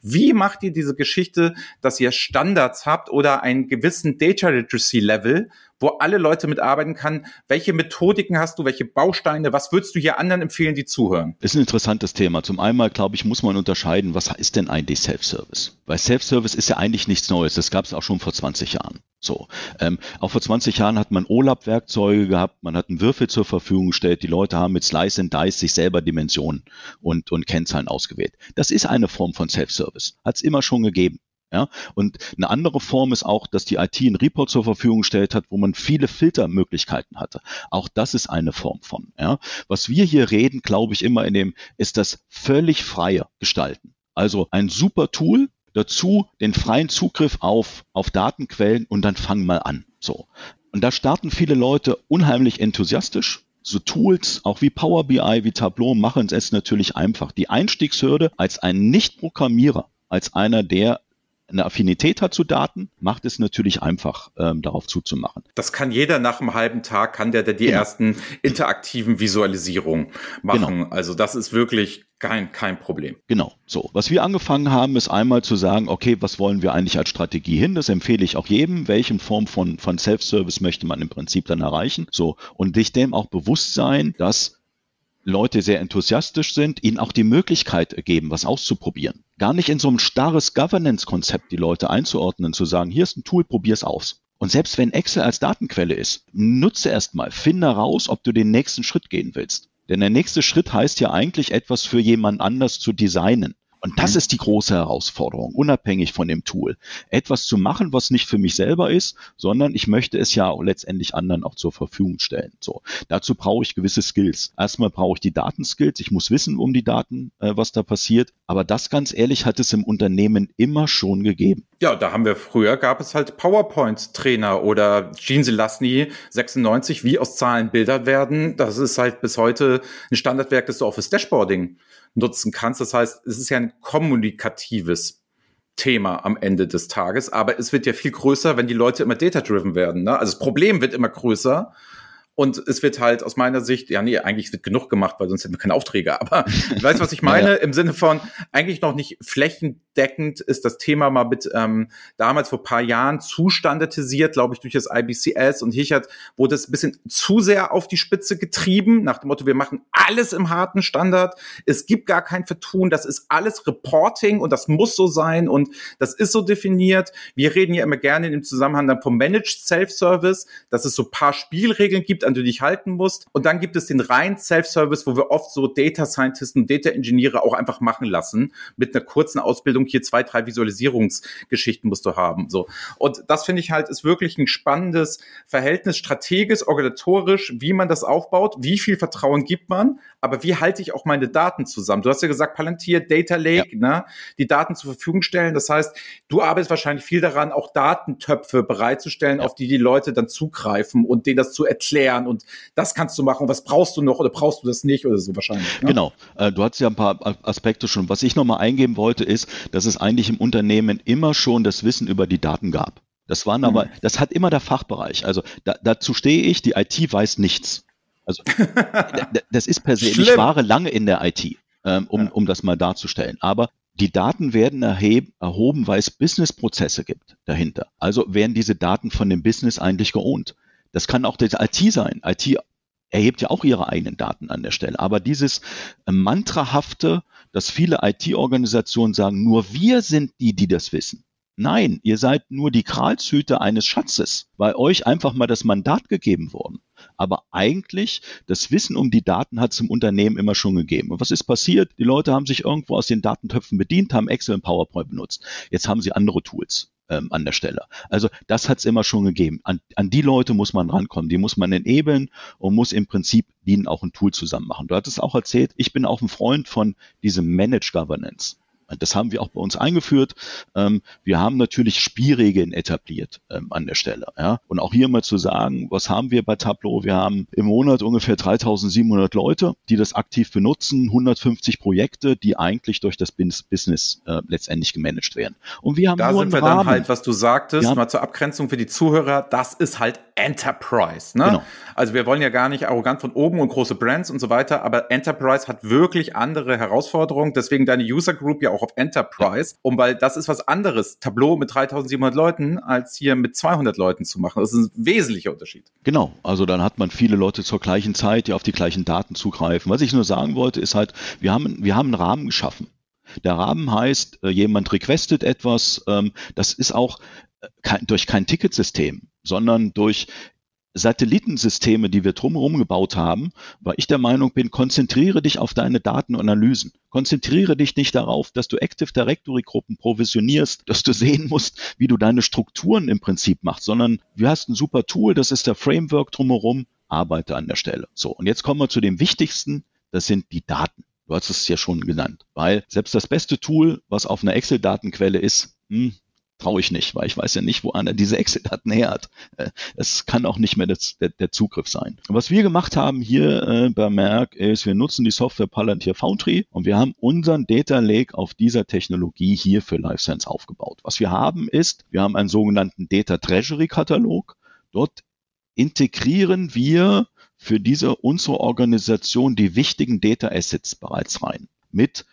Wie macht ihr diese Geschichte, dass ihr Standards habt oder einen gewissen Data Literacy Level, wo alle Leute mitarbeiten kann. Welche Methodiken hast du, welche Bausteine, was würdest du hier anderen empfehlen, die zuhören? Ist ein interessantes Thema. Zum einen, glaube ich, muss man unterscheiden, was ist denn eigentlich Self-Service? Weil Self-Service ist ja eigentlich nichts Neues. Das gab es auch schon vor 20 Jahren. So, ähm, auch vor 20 Jahren hat man OLAP-Werkzeuge gehabt, man hat einen Würfel zur Verfügung gestellt, die Leute haben mit Slice and Dice sich selber Dimensionen und, und Kennzahlen ausgewählt. Das ist eine Form von Self-Service, hat es immer schon gegeben. Ja, und eine andere Form ist auch, dass die IT einen Report zur Verfügung gestellt hat, wo man viele Filtermöglichkeiten hatte. Auch das ist eine Form von. Ja. Was wir hier reden, glaube ich, immer in dem, ist das völlig freie Gestalten. Also ein super Tool, dazu den freien Zugriff auf, auf Datenquellen und dann fang mal an. So. Und da starten viele Leute unheimlich enthusiastisch. So Tools, auch wie Power BI, wie Tableau, machen es natürlich einfach. Die Einstiegshürde als ein Nicht-Programmierer, als einer, der eine Affinität hat zu Daten, macht es natürlich einfach, ähm, darauf zuzumachen. Das kann jeder nach einem halben Tag, kann der, der die genau. ersten interaktiven Visualisierungen machen. Genau. Also das ist wirklich kein, kein Problem. Genau. So. Was wir angefangen haben, ist einmal zu sagen, okay, was wollen wir eigentlich als Strategie hin? Das empfehle ich auch jedem. Welche Form von, von Self-Service möchte man im Prinzip dann erreichen? So. Und dich dem auch bewusst sein, dass Leute sehr enthusiastisch sind, ihnen auch die Möglichkeit geben, was auszuprobieren. Gar nicht in so ein starres Governance-Konzept die Leute einzuordnen, zu sagen, hier ist ein Tool, probier's aus. Und selbst wenn Excel als Datenquelle ist, nutze erstmal, finde raus, ob du den nächsten Schritt gehen willst. Denn der nächste Schritt heißt ja eigentlich etwas für jemand anders zu designen. Und das mhm. ist die große Herausforderung, unabhängig von dem Tool. Etwas zu machen, was nicht für mich selber ist, sondern ich möchte es ja auch letztendlich anderen auch zur Verfügung stellen. So, dazu brauche ich gewisse Skills. Erstmal brauche ich die Datenskills. Ich muss wissen um die Daten, äh, was da passiert. Aber das ganz ehrlich hat es im Unternehmen immer schon gegeben. Ja, da haben wir früher gab es halt PowerPoint-Trainer oder Gene Selassie 96, wie aus Zahlen Bilder werden. Das ist halt bis heute ein Standardwerk des Office Dashboarding nutzen kannst. Das heißt, es ist ja ein kommunikatives Thema am Ende des Tages, aber es wird ja viel größer, wenn die Leute immer data-driven werden. Ne? Also das Problem wird immer größer und es wird halt aus meiner Sicht, ja, nee, eigentlich wird genug gemacht, weil sonst hätten wir keine Aufträge. Aber du weißt, was ich meine? Ja, ja. Im Sinne von eigentlich noch nicht flächendeckend ist das Thema mal mit ähm, damals vor paar Jahren zu standardisiert, glaube ich, durch das IBCS und Hichert wurde es ein bisschen zu sehr auf die Spitze getrieben, nach dem Motto, wir machen alles im harten Standard. Es gibt gar kein Vertun, das ist alles Reporting und das muss so sein und das ist so definiert. Wir reden ja immer gerne dem Zusammenhang dann vom Managed Self-Service, dass es so paar Spielregeln gibt, an die du dich halten musst. Und dann gibt es den reinen Self-Service, wo wir oft so Data Scientisten und Data Engineere auch einfach machen lassen. Mit einer kurzen Ausbildung hier zwei, drei Visualisierungsgeschichten musst du haben. So. Und das finde ich halt ist wirklich ein spannendes Verhältnis, strategisch, organisatorisch, wie man das aufbaut, wie viel Vertrauen gibt man, aber wie halte ich auch meine Daten zusammen? Du hast ja gesagt, Palantir, Data Lake, ja. ne, die Daten zur Verfügung stellen. Das heißt, du arbeitest wahrscheinlich viel daran, auch Datentöpfe bereitzustellen, ja. auf die die Leute dann zugreifen und denen das zu erklären erklären und das kannst du machen, was brauchst du noch oder brauchst du das nicht oder so wahrscheinlich. Ne? Genau, äh, du hast ja ein paar Aspekte schon. Was ich nochmal eingeben wollte, ist, dass es eigentlich im Unternehmen immer schon das Wissen über die Daten gab. Das waren aber, mhm. das hat immer der Fachbereich. Also da, dazu stehe ich, die IT weiß nichts. Also das ist per se, Schlimm. ich war lange in der IT, ähm, um, ja. um das mal darzustellen. Aber die Daten werden erheb, erhoben, weil es Businessprozesse gibt dahinter. Also werden diese Daten von dem Business eigentlich geohnt. Das kann auch der IT sein. IT erhebt ja auch ihre eigenen Daten an der Stelle. Aber dieses äh, mantrahafte, dass viele IT-Organisationen sagen, nur wir sind die, die das wissen. Nein, ihr seid nur die Kralshüter eines Schatzes, weil euch einfach mal das Mandat gegeben worden. Aber eigentlich, das Wissen um die Daten hat es im Unternehmen immer schon gegeben. Und was ist passiert? Die Leute haben sich irgendwo aus den Datentöpfen bedient, haben Excel und PowerPoint benutzt. Jetzt haben sie andere Tools ähm, an der Stelle. Also das hat es immer schon gegeben. An, an die Leute muss man rankommen, die muss man enablen und muss im Prinzip ihnen auch ein Tool zusammen machen. Du hattest auch erzählt, ich bin auch ein Freund von diesem Managed Governance. Das haben wir auch bei uns eingeführt. Ähm, wir haben natürlich Spielregeln etabliert ähm, an der Stelle. Ja? Und auch hier mal zu sagen, was haben wir bei Tableau? Wir haben im Monat ungefähr 3700 Leute, die das aktiv benutzen, 150 Projekte, die eigentlich durch das Business äh, letztendlich gemanagt werden. Und wir haben da nur sind wir Rahmen. dann halt, was du sagtest, mal zur Abgrenzung für die Zuhörer, das ist halt Enterprise. Ne? Genau. Also wir wollen ja gar nicht arrogant von oben und große Brands und so weiter, aber Enterprise hat wirklich andere Herausforderungen. Deswegen deine User Group ja auch auf Enterprise, um weil das ist was anderes, Tableau mit 3700 Leuten, als hier mit 200 Leuten zu machen. Das ist ein wesentlicher Unterschied. Genau, also dann hat man viele Leute zur gleichen Zeit, die auf die gleichen Daten zugreifen. Was ich nur sagen wollte, ist halt, wir haben, wir haben einen Rahmen geschaffen. Der Rahmen heißt, äh, jemand requestet etwas. Ähm, das ist auch kein, durch kein Ticketsystem, sondern durch Satellitensysteme, die wir drumherum gebaut haben, weil ich der Meinung bin, konzentriere dich auf deine Daten und Analysen. Konzentriere dich nicht darauf, dass du Active Directory Gruppen provisionierst, dass du sehen musst, wie du deine Strukturen im Prinzip machst, sondern du hast ein super Tool, das ist der Framework drumherum, arbeite an der Stelle. So. Und jetzt kommen wir zu dem wichtigsten, das sind die Daten. Du hast es ja schon genannt, weil selbst das beste Tool, was auf einer Excel-Datenquelle ist, hm, traue ich nicht, weil ich weiß ja nicht, wo einer diese Excel-Daten her hat. Äh, es kann auch nicht mehr das, der, der, Zugriff sein. Was wir gemacht haben hier äh, bei Merck ist, wir nutzen die Software Palantir Foundry und wir haben unseren Data Lake auf dieser Technologie hier für Life Science aufgebaut. Was wir haben ist, wir haben einen sogenannten Data Treasury Katalog. Dort integrieren wir für diese unsere Organisation die wichtigen Data Assets bereits rein mit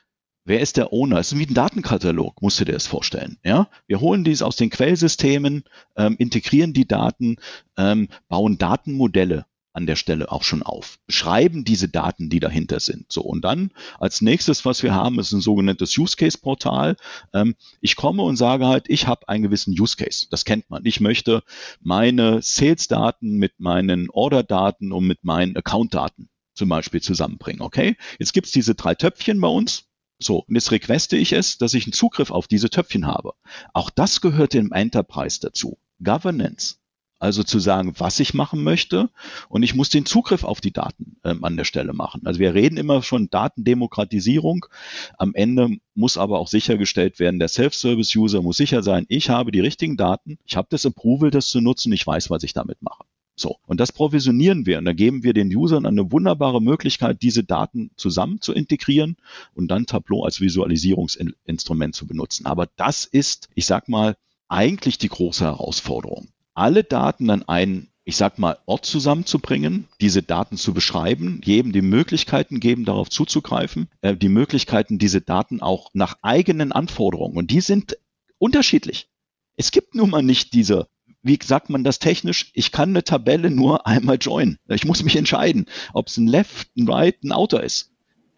Wer ist der Owner? Es ist wie ein Datenkatalog, musst du dir das vorstellen. Ja? Wir holen dies aus den Quellsystemen, ähm, integrieren die Daten, ähm, bauen Datenmodelle an der Stelle auch schon auf, beschreiben diese Daten, die dahinter sind. So und dann als nächstes, was wir haben, ist ein sogenanntes Use Case Portal. Ähm, ich komme und sage halt, ich habe einen gewissen Use Case. Das kennt man. Ich möchte meine Sales Daten mit meinen Order Daten und mit meinen Account Daten zum Beispiel zusammenbringen. Okay, jetzt gibt's diese drei Töpfchen bei uns. So, und jetzt requeste ich es, dass ich einen Zugriff auf diese Töpfchen habe. Auch das gehört im Enterprise dazu. Governance. Also zu sagen, was ich machen möchte und ich muss den Zugriff auf die Daten ähm, an der Stelle machen. Also wir reden immer schon Datendemokratisierung. Am Ende muss aber auch sichergestellt werden, der Self-Service-User muss sicher sein, ich habe die richtigen Daten, ich habe das Approval, das zu nutzen, ich weiß, was ich damit mache. So. Und das provisionieren wir. Und da geben wir den Usern eine wunderbare Möglichkeit, diese Daten zusammen zu integrieren und dann Tableau als Visualisierungsinstrument zu benutzen. Aber das ist, ich sag mal, eigentlich die große Herausforderung. Alle Daten an einen ich sag mal, Ort zusammenzubringen, diese Daten zu beschreiben, jedem die Möglichkeiten geben, darauf zuzugreifen, äh, die Möglichkeiten, diese Daten auch nach eigenen Anforderungen, und die sind unterschiedlich. Es gibt nun mal nicht diese wie sagt man das technisch? Ich kann eine Tabelle nur einmal joinen. Ich muss mich entscheiden, ob es ein Left, ein Right, ein Outer ist.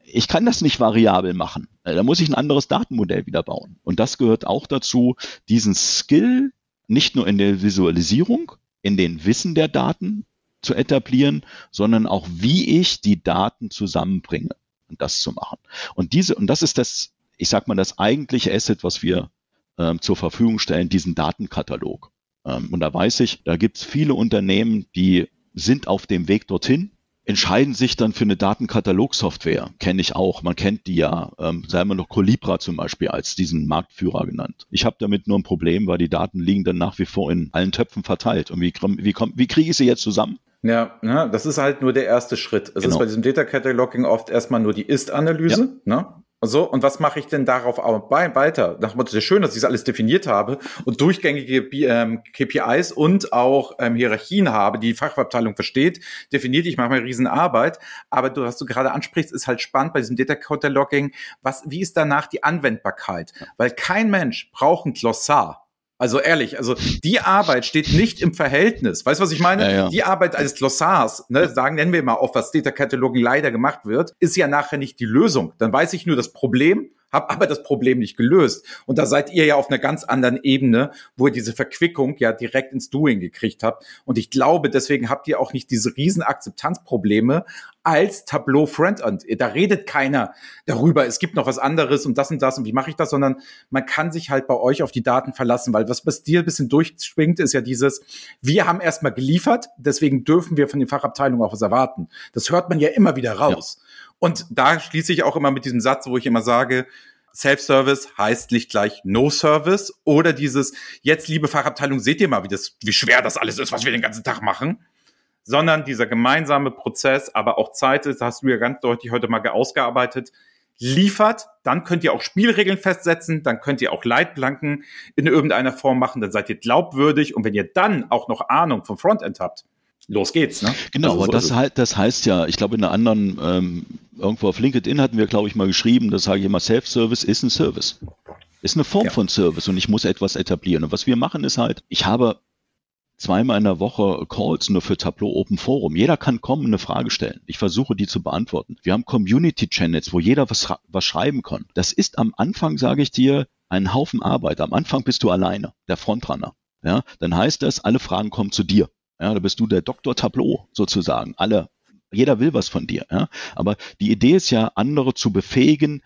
Ich kann das nicht variabel machen. Äh, da muss ich ein anderes Datenmodell wieder bauen. Und das gehört auch dazu, diesen Skill nicht nur in der Visualisierung, in den Wissen der Daten zu etablieren, sondern auch wie ich die Daten zusammenbringe und das zu machen. Und diese, und das ist das, ich sag mal, das eigentliche Asset, was wir ähm, zur Verfügung stellen, diesen Datenkatalog. Ähm, und da weiß ich, da gibt es viele Unternehmen, die sind auf dem Weg dorthin, entscheiden sich dann für eine Datenkatalogsoftware. Kenne ich auch. Man kennt die ja. Ähm, sei mal noch Colibra zum Beispiel als diesen Marktführer genannt. Ich habe damit nur ein Problem, weil die Daten liegen dann nach wie vor in allen Töpfen verteilt. Und wie, wie, wie kriege ich sie jetzt zusammen? Ja, ne, das ist halt nur der erste Schritt. Es genau. ist bei diesem Data Cataloging oft erstmal nur die Ist-Analyse. Ja. Ne? So, und was mache ich denn darauf weiter? Nach dem sehr schön, dass ich das alles definiert habe und durchgängige ähm, KPIs und auch ähm, Hierarchien habe, die die Fachabteilung versteht, definiert, ich mache mal Riesenarbeit. Aber du, was du gerade ansprichst, ist halt spannend bei diesem Data Cataloging. Was, wie ist danach die Anwendbarkeit? Weil kein Mensch braucht ein Glossar. Also ehrlich, also die Arbeit steht nicht im Verhältnis. Weißt du, was ich meine? Ja, ja. Die Arbeit als Glossars, ne, sagen, nennen wir mal auf, was Data Cataloging leider gemacht wird, ist ja nachher nicht die Lösung. Dann weiß ich nur das Problem habe aber das Problem nicht gelöst. Und da seid ihr ja auf einer ganz anderen Ebene, wo ihr diese Verquickung ja direkt ins Doing gekriegt habt. Und ich glaube, deswegen habt ihr auch nicht diese riesen Akzeptanzprobleme als Tableau Frontend. Da redet keiner darüber, es gibt noch was anderes und das und das und wie mache ich das, sondern man kann sich halt bei euch auf die Daten verlassen, weil was bei dir ein bisschen durchschwingt, ist ja dieses, wir haben erstmal geliefert, deswegen dürfen wir von den Fachabteilungen auch was erwarten. Das hört man ja immer wieder raus. Ja. Und da schließe ich auch immer mit diesem Satz, wo ich immer sage, Self-Service heißt nicht gleich No-Service oder dieses, jetzt liebe Fachabteilung, seht ihr mal, wie, das, wie schwer das alles ist, was wir den ganzen Tag machen, sondern dieser gemeinsame Prozess, aber auch Zeit ist, hast du ja ganz deutlich heute mal ausgearbeitet, liefert, dann könnt ihr auch Spielregeln festsetzen, dann könnt ihr auch Leitplanken in irgendeiner Form machen, dann seid ihr glaubwürdig und wenn ihr dann auch noch Ahnung vom Frontend habt, los geht's. Ne? Genau, also, aber das, halt, das heißt ja, ich glaube in einer anderen, ähm, irgendwo auf LinkedIn hatten wir, glaube ich, mal geschrieben, das sage ich immer, Self-Service ist ein Service. Ist eine Form ja. von Service und ich muss etwas etablieren. Und was wir machen ist halt, ich habe zweimal in der Woche Calls nur für Tableau Open Forum. Jeder kann kommen und eine Frage stellen. Ich versuche die zu beantworten. Wir haben Community Channels, wo jeder was, was schreiben kann. Das ist am Anfang, sage ich dir, ein Haufen Arbeit. Am Anfang bist du alleine, der Frontrunner. Ja, dann heißt das, alle Fragen kommen zu dir. Ja, da bist du der Doktor Tableau sozusagen. Alle, jeder will was von dir. Ja? Aber die Idee ist ja, andere zu befähigen,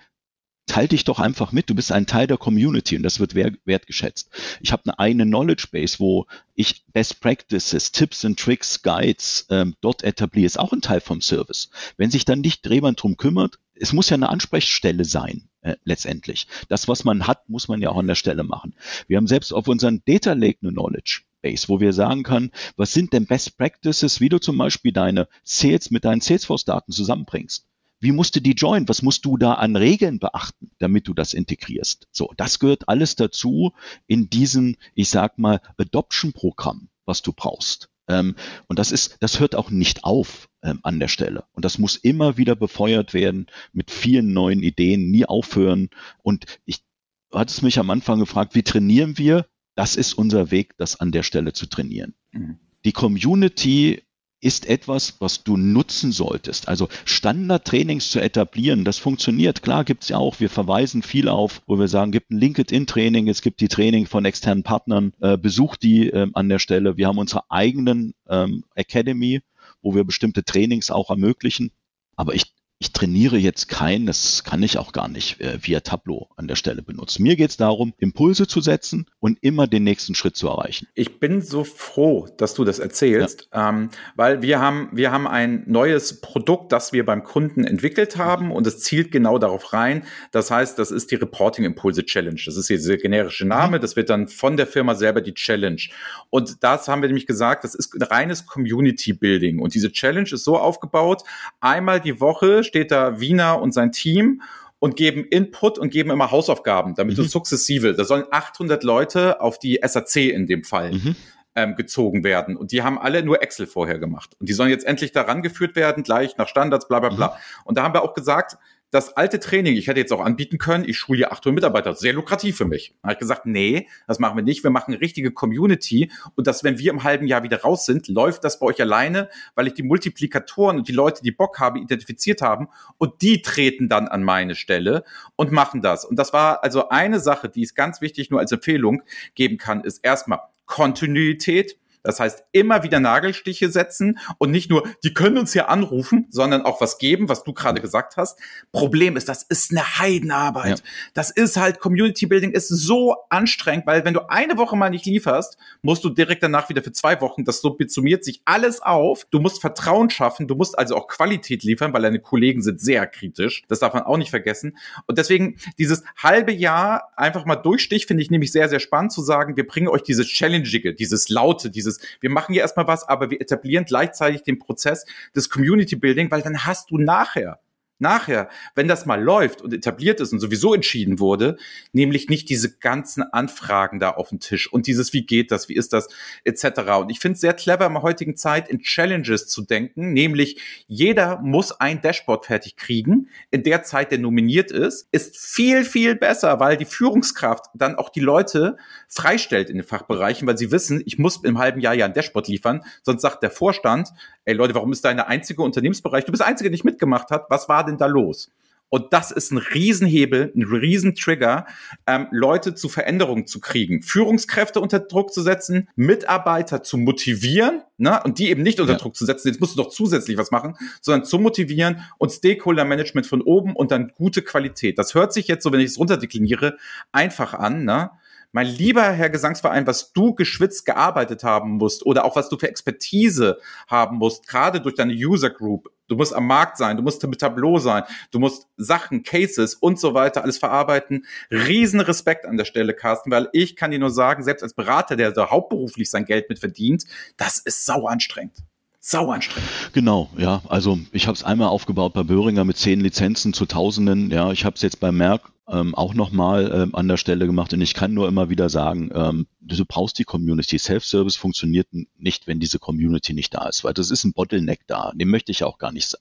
teil dich doch einfach mit. Du bist ein Teil der Community und das wird wertgeschätzt. Ich habe eine eigene Knowledge Base, wo ich Best Practices, Tipps und Tricks, Guides ähm, dort etabliere. Ist auch ein Teil vom Service. Wenn sich dann nicht jemand drum kümmert, es muss ja eine Ansprechstelle sein, äh, letztendlich. Das, was man hat, muss man ja auch an der Stelle machen. Wir haben selbst auf unseren Data Lake eine Knowledge. Base, wo wir sagen können, was sind denn Best Practices, wie du zum Beispiel deine Sales mit deinen Salesforce-Daten zusammenbringst. Wie musst du die join? Was musst du da an Regeln beachten, damit du das integrierst? So, das gehört alles dazu in diesem, ich sag mal, Adoption-Programm, was du brauchst. Ähm, und das ist, das hört auch nicht auf ähm, an der Stelle. Und das muss immer wieder befeuert werden mit vielen neuen Ideen, nie aufhören. Und ich, du hattest mich am Anfang gefragt, wie trainieren wir? Das ist unser Weg, das an der Stelle zu trainieren. Mhm. Die Community ist etwas, was du nutzen solltest. Also Standardtrainings zu etablieren, das funktioniert. Klar gibt's ja auch, wir verweisen viel auf, wo wir sagen, gibt ein LinkedIn-Training, es gibt die Training von externen Partnern, äh, besucht die äh, an der Stelle. Wir haben unsere eigenen ähm, Academy, wo wir bestimmte Trainings auch ermöglichen. Aber ich ich trainiere jetzt kein, das kann ich auch gar nicht äh, via Tableau an der Stelle benutzen. Mir geht es darum, Impulse zu setzen und immer den nächsten Schritt zu erreichen. Ich bin so froh, dass du das erzählst, ja. ähm, weil wir haben, wir haben ein neues Produkt, das wir beim Kunden entwickelt haben und es zielt genau darauf rein. Das heißt, das ist die Reporting Impulse Challenge. Das ist hier der generische Name. Mhm. Das wird dann von der Firma selber die Challenge. Und das haben wir nämlich gesagt, das ist reines Community Building. Und diese Challenge ist so aufgebaut, einmal die Woche steht da Wiener und sein Team und geben Input und geben immer Hausaufgaben, damit mhm. du sukzessive, da sollen 800 Leute auf die SAC in dem Fall mhm. ähm, gezogen werden und die haben alle nur Excel vorher gemacht und die sollen jetzt endlich daran geführt werden, gleich nach Standards, bla bla bla. Mhm. Und da haben wir auch gesagt, das alte Training, ich hätte jetzt auch anbieten können, ich schule hier 800 Mitarbeiter, sehr lukrativ für mich. Da habe ich gesagt, nee, das machen wir nicht. Wir machen richtige Community und dass, wenn wir im halben Jahr wieder raus sind, läuft das bei euch alleine, weil ich die Multiplikatoren und die Leute, die Bock haben, identifiziert haben und die treten dann an meine Stelle und machen das. Und das war also eine Sache, die es ganz wichtig nur als Empfehlung geben kann, ist erstmal Kontinuität das heißt, immer wieder Nagelstiche setzen und nicht nur, die können uns hier anrufen, sondern auch was geben, was du gerade gesagt hast. Problem ist, das ist eine Heidenarbeit. Ja. Das ist halt, Community Building ist so anstrengend, weil wenn du eine Woche mal nicht lieferst, musst du direkt danach wieder für zwei Wochen, das subsumiert sich alles auf. Du musst Vertrauen schaffen, du musst also auch Qualität liefern, weil deine Kollegen sind sehr kritisch. Das darf man auch nicht vergessen. Und deswegen dieses halbe Jahr einfach mal durchstich, finde ich nämlich sehr, sehr spannend zu sagen, wir bringen euch dieses Challengige, dieses Laute, dieses dieses, wir machen hier erstmal was, aber wir etablieren gleichzeitig den Prozess des Community Building, weil dann hast du nachher nachher, wenn das mal läuft und etabliert ist und sowieso entschieden wurde, nämlich nicht diese ganzen Anfragen da auf den Tisch und dieses, wie geht das, wie ist das, etc. Und ich finde es sehr clever in der heutigen Zeit in Challenges zu denken, nämlich jeder muss ein Dashboard fertig kriegen in der Zeit, der nominiert ist, ist viel, viel besser, weil die Führungskraft dann auch die Leute freistellt in den Fachbereichen, weil sie wissen, ich muss im halben Jahr ja ein Dashboard liefern, sonst sagt der Vorstand, ey Leute, warum ist deine einzige Unternehmensbereich, du bist der Einzige, der nicht mitgemacht hat, was war denn da los? Und das ist ein Riesenhebel, ein Riesentrigger, ähm, Leute zu Veränderungen zu kriegen, Führungskräfte unter Druck zu setzen, Mitarbeiter zu motivieren, ne, und die eben nicht unter ja. Druck zu setzen, jetzt musst du doch zusätzlich was machen, sondern zu motivieren und Stakeholder-Management von oben und dann gute Qualität. Das hört sich jetzt so, wenn ich es runterdekliniere, einfach an, ne? Mein lieber Herr Gesangsverein, was du geschwitzt gearbeitet haben musst oder auch was du für Expertise haben musst, gerade durch deine User Group. Du musst am Markt sein, du musst mit Tableau sein, du musst Sachen, Cases und so weiter alles verarbeiten. Riesen Respekt an der Stelle, Carsten, weil ich kann dir nur sagen, selbst als Berater, der so hauptberuflich sein Geld mit verdient, das ist sau anstrengend sau anstrengend. Genau, ja. Also ich habe es einmal aufgebaut bei Böhringer mit zehn Lizenzen zu Tausenden. Ja, ich habe es jetzt bei Merck ähm, auch nochmal ähm, an der Stelle gemacht. Und ich kann nur immer wieder sagen, ähm, du brauchst die Community. Self-Service funktioniert nicht, wenn diese Community nicht da ist, weil das ist ein Bottleneck da. Dem möchte ich auch gar nicht,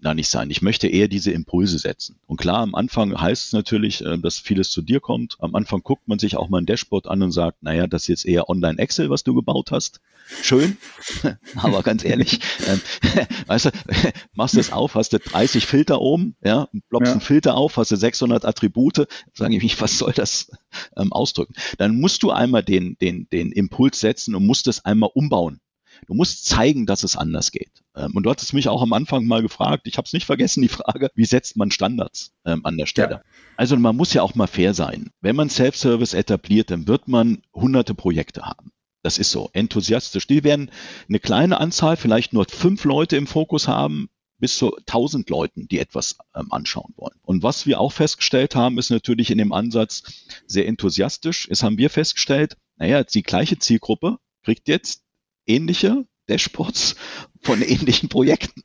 da nicht sein. Ich möchte eher diese Impulse setzen. Und klar, am Anfang heißt es natürlich, äh, dass vieles zu dir kommt. Am Anfang guckt man sich auch mal ein Dashboard an und sagt, naja, das ist jetzt eher Online-Excel, was du gebaut hast. Schön, aber ganz ehrlich, ähm, weißt du, machst das auf, hast du 30 Filter oben, ja, blockst ja. einen Filter auf, hast du 600 Attribute, sage ich mich, was soll das ähm, ausdrücken? Dann musst du einmal den, den, den Impuls setzen und musst es einmal umbauen. Du musst zeigen, dass es anders geht. Ähm, und du hattest mich auch am Anfang mal gefragt, ich habe es nicht vergessen, die Frage, wie setzt man Standards ähm, an der Stelle? Ja. Also man muss ja auch mal fair sein. Wenn man Self-Service etabliert, dann wird man hunderte Projekte haben. Das ist so, enthusiastisch. Die werden eine kleine Anzahl, vielleicht nur fünf Leute im Fokus haben, bis zu 1000 Leuten, die etwas ähm, anschauen wollen. Und was wir auch festgestellt haben, ist natürlich in dem Ansatz sehr enthusiastisch. Es haben wir festgestellt, naja, die gleiche Zielgruppe kriegt jetzt ähnliche Dashboards von ähnlichen Projekten.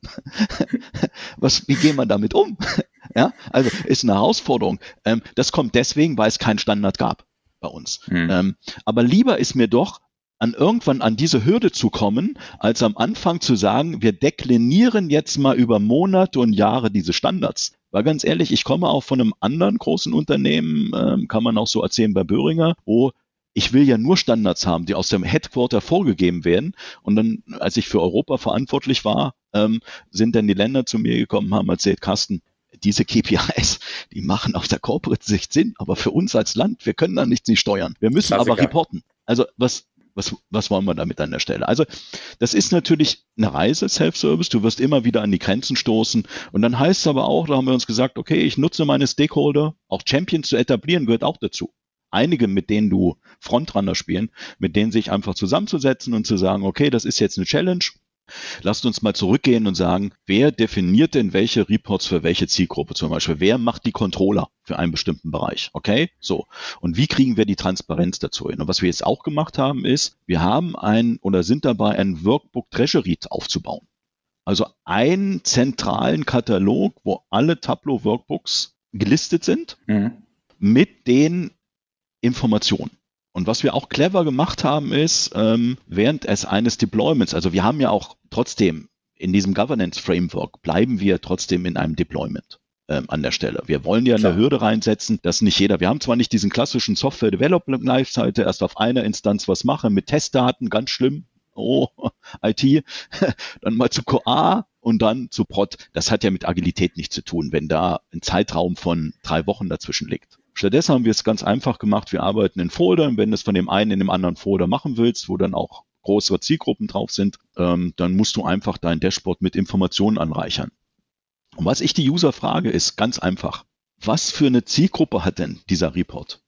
Was, wie gehen wir damit um? ja, also ist eine Herausforderung. Ähm, das kommt deswegen, weil es keinen Standard gab bei uns. Mhm. Ähm, aber lieber ist mir doch an irgendwann an diese Hürde zu kommen, als am Anfang zu sagen, wir deklinieren jetzt mal über Monate und Jahre diese Standards. Weil ganz ehrlich, ich komme auch von einem anderen großen Unternehmen, ähm, kann man auch so erzählen bei Böhringer, wo ich will ja nur Standards haben, die aus dem Headquarter vorgegeben werden. Und dann, als ich für Europa verantwortlich war, ähm, sind dann die Länder zu mir gekommen, haben erzählt, Carsten, diese KPIs, die machen aus der Corporate-Sicht Sinn, aber für uns als Land, wir können da nichts nicht steuern. Wir müssen Klassiker. aber reporten. Also was Was, was wollen wir damit an der Stelle? Also, das ist natürlich eine Reise, Self-Service. Du wirst immer wieder an die Grenzen stoßen. Und dann heißt es aber auch, da haben wir uns gesagt, okay, ich nutze meine Stakeholder. Auch Champions zu etablieren gehört auch dazu. Einige, mit denen du Frontrunner spielen, mit denen sich einfach zusammenzusetzen und zu sagen, okay, das ist jetzt eine Challenge. Lasst uns mal zurückgehen und sagen, wer definiert denn welche Reports für welche Zielgruppe zum Beispiel? Wer macht die Controller für einen bestimmten Bereich? Okay, so. Und wie kriegen wir die Transparenz dazu hin? Und was wir jetzt auch gemacht haben, ist, wir haben ein oder sind dabei, ein Workbook Treasury aufzubauen. Also einen zentralen Katalog, wo alle Tableau Workbooks gelistet sind, mhm. mit den Informationen. Und was wir auch clever gemacht haben, ist, ähm, während es eines Deployments, also wir haben ja auch trotzdem in diesem Governance Framework, bleiben wir trotzdem in einem Deployment ähm, an der Stelle. Wir wollen ja Klar. eine Hürde reinsetzen, dass nicht jeder, wir haben zwar nicht diesen klassischen Software Development Lifecycle, erst auf einer Instanz was machen mit Testdaten, ganz schlimm, oh, IT, dann mal zu QA und dann zu Prod. Das hat ja mit Agilität nichts zu tun, wenn da ein Zeitraum von drei Wochen dazwischen liegt. Stattdessen haben wir es ganz einfach gemacht. Wir arbeiten in Foldern. Wenn du es von dem einen in dem anderen Folder machen willst, wo dann auch größere Zielgruppen drauf sind, ähm, dann musst du einfach dein Dashboard mit Informationen anreichern. Und was ich die User frage, ist ganz einfach. Was für eine Zielgruppe hat denn dieser Report?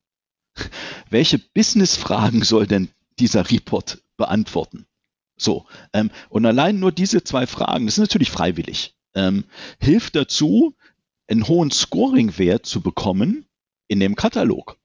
Welche Business-Fragen soll denn dieser Report beantworten? So, ähm, und allein nur diese zwei Fragen, das ist natürlich freiwillig, ähm, hilft dazu, einen hohen Scoring-Wert zu bekommen in dem Katalog.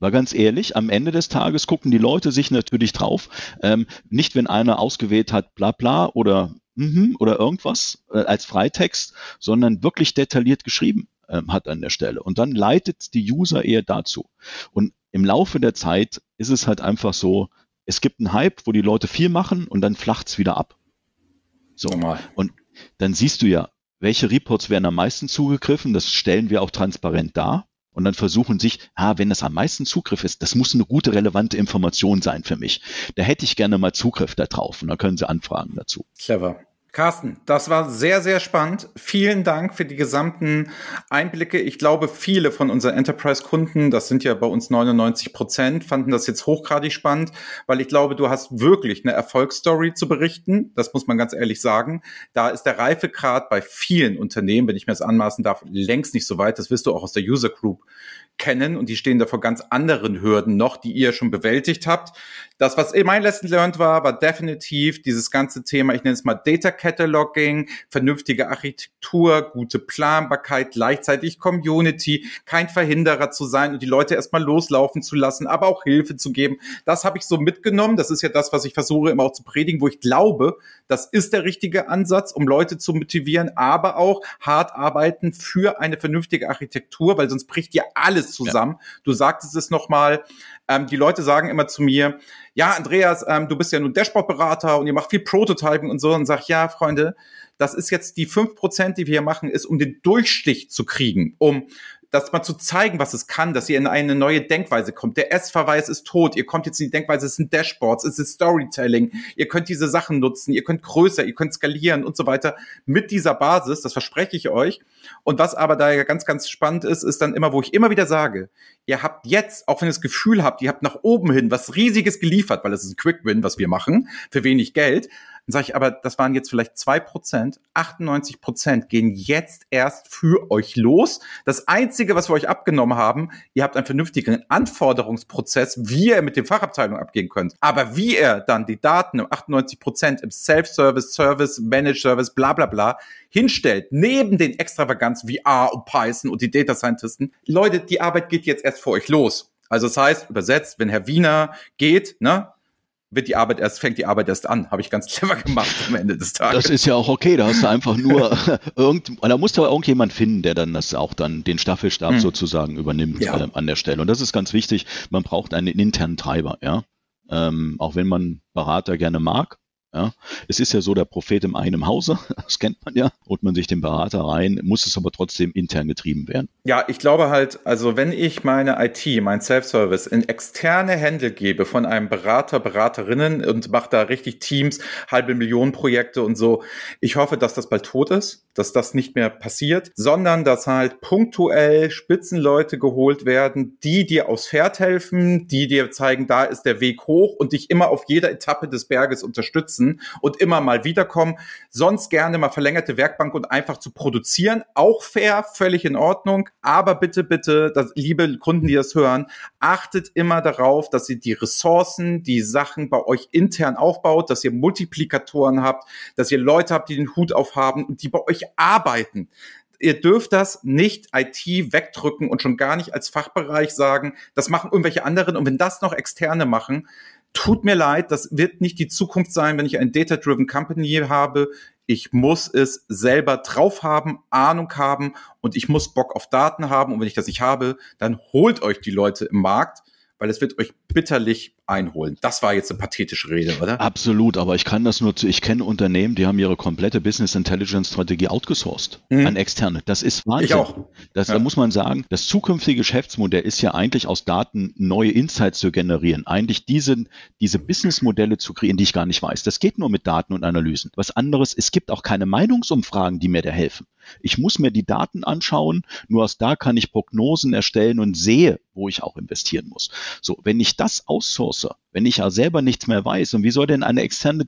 War ganz ehrlich, am Ende des Tages gucken die Leute sich natürlich drauf. Ähm, nicht, wenn einer ausgewählt hat, bla bla oder mhm oder irgendwas äh, als Freitext, sondern wirklich detailliert geschrieben ähm, hat an der Stelle. Und dann leitet die User eher dazu. Und im Laufe der Zeit ist es halt einfach so, es gibt einen Hype, wo die Leute viel machen und dann flacht es wieder ab. So. Normal. Und dann siehst du ja, welche Reports werden am meisten zugegriffen. Das stellen wir auch transparent dar und dann versuchen sich, ah, wenn das am meisten Zugriff ist, das muss eine gute, relevante Information sein für mich. Da hätte ich gerne mal Zugriff darauf und dann können Sie anfragen dazu. Clever. Carsten, das war sehr, sehr spannend. Vielen Dank für die gesamten Einblicke. Ich glaube, viele von unseren Enterprise-Kunden, das sind ja bei uns 99 Prozent, fanden das jetzt hochgradig spannend, weil ich glaube, du hast wirklich eine Erfolgsstory zu berichten. Das muss man ganz ehrlich sagen. Da ist der Reifegrad bei vielen Unternehmen, wenn ich mir das anmaßen darf, längst nicht so weit. Das wirst du auch aus der User Group kennen und die stehen da vor ganz anderen Hürden noch, die ihr schon bewältigt habt. Das, was mein Lesson learned war, war definitiv dieses ganze Thema, ich nenne es mal Data Cataloging, vernünftige Architektur, gute Planbarkeit, gleichzeitig Community, kein Verhinderer zu sein und die Leute erstmal loslaufen zu lassen, aber auch Hilfe zu geben. Das habe ich so mitgenommen. Das ist ja das, was ich versuche immer auch zu predigen, wo ich glaube, das ist der richtige Ansatz, um Leute zu motivieren, aber auch hart arbeiten für eine vernünftige Architektur, weil sonst bricht ja alles zusammen. Ja. Du sagtest es nochmal, ähm, die Leute sagen immer zu mir, ja, Andreas, ähm, du bist ja nun Dashboard-Berater und ihr macht viel Prototyping und so und sag, ja, Freunde, das ist jetzt die fünf Prozent, die wir hier machen, ist, um den Durchstich zu kriegen, um das mal zu zeigen, was es kann, dass ihr in eine neue Denkweise kommt. Der S-Verweis ist tot. Ihr kommt jetzt in die Denkweise, es sind Dashboards, es ist Storytelling. Ihr könnt diese Sachen nutzen, ihr könnt größer, ihr könnt skalieren und so weiter mit dieser Basis. Das verspreche ich euch. Und was aber da ja ganz, ganz spannend ist, ist dann immer, wo ich immer wieder sage, ihr habt jetzt, auch wenn ihr das Gefühl habt, ihr habt nach oben hin was Riesiges geliefert, weil das ist ein Quick-Win, was wir machen, für wenig Geld. Dann sage ich, aber das waren jetzt vielleicht zwei Prozent. 98 Prozent gehen jetzt erst für euch los. Das Einzige, was wir euch abgenommen haben, ihr habt einen vernünftigen Anforderungsprozess, wie ihr mit den Fachabteilungen abgehen könnt. Aber wie ihr dann die Daten im 98 Prozent im Self-Service, Service, Managed Service, bla bla bla hinstellt, neben den Extravaganz VR und Python und die Data Scientisten, Leute, die Arbeit geht jetzt erst für euch los. Also das heißt, übersetzt, wenn Herr Wiener geht, ne, wird die Arbeit erst, fängt die Arbeit erst an. Habe ich ganz clever gemacht am Ende des Tages. Das ist ja auch okay, da hast du einfach nur irgend, da musst du aber irgendjemand finden, der dann das auch dann den Staffelstab hm. sozusagen übernimmt ja. an der Stelle. Und das ist ganz wichtig. Man braucht einen internen Treiber, ja. Ähm, auch wenn man Berater gerne mag, Ja, es ist ja so der Prophet im einem Hause, das kennt man ja, holt man sich den Berater rein, muss es aber trotzdem intern getrieben werden. Ja, ich glaube halt, also wenn ich meine IT, mein Self-Service in externe Hände gebe von einem Berater, Beraterinnen und mache da richtig Teams, halbe Millionen Projekte und so, ich hoffe, dass das bald tot ist, dass das nicht mehr passiert, sondern dass halt punktuell Spitzenleute geholt werden, die dir aufs Pferd helfen, die dir zeigen, da ist der Weg hoch und dich immer auf jeder Etappe des Berges unterstützen nutzen und immer mal wiederkommen. Sonst gerne mal verlängerte Werkbank und einfach zu produzieren. Auch fair, völlig in Ordnung. Aber bitte, bitte, das, liebe Kunden, die das hören, achtet immer darauf, dass ihr die Ressourcen, die Sachen bei euch intern aufbaut, dass ihr Multiplikatoren habt, dass ihr Leute habt, die den Hut aufhaben und die bei euch arbeiten ihr dürft das nicht IT wegdrücken und schon gar nicht als Fachbereich sagen, das machen irgendwelche anderen. Und wenn das noch Externe machen, tut mir leid, das wird nicht die Zukunft sein, wenn ich ein Data-Driven Company habe. Ich muss es selber drauf haben, Ahnung haben und ich muss Bock auf Daten haben. Und wenn ich das nicht habe, dann holt euch die Leute im Markt, weil es wird euch bitterlich einholen. Das war jetzt eine pathetische Rede, oder? Absolut, aber ich kann das nur zu, ich kenne Unternehmen, die haben ihre komplette Business Intelligence Strategie outgesourced mhm. an externe. Das ist Wahnsinn. Ich auch. Das, ja. Da muss man sagen, das zukünftige Geschäftsmodell ist ja eigentlich aus Daten neue Insights zu generieren, eigentlich diese, diese Businessmodelle zu kreieren, die ich gar nicht weiß. Das geht nur mit Daten und Analysen. Was anderes, es gibt auch keine Meinungsumfragen, die mir da helfen. Ich muss mir die Daten anschauen, nur aus da kann ich Prognosen erstellen und sehe, wo ich auch investieren muss. So, wenn ich das outsource, outsource, wenn ich ja selber nichts mehr weiß, und wie soll denn eine externe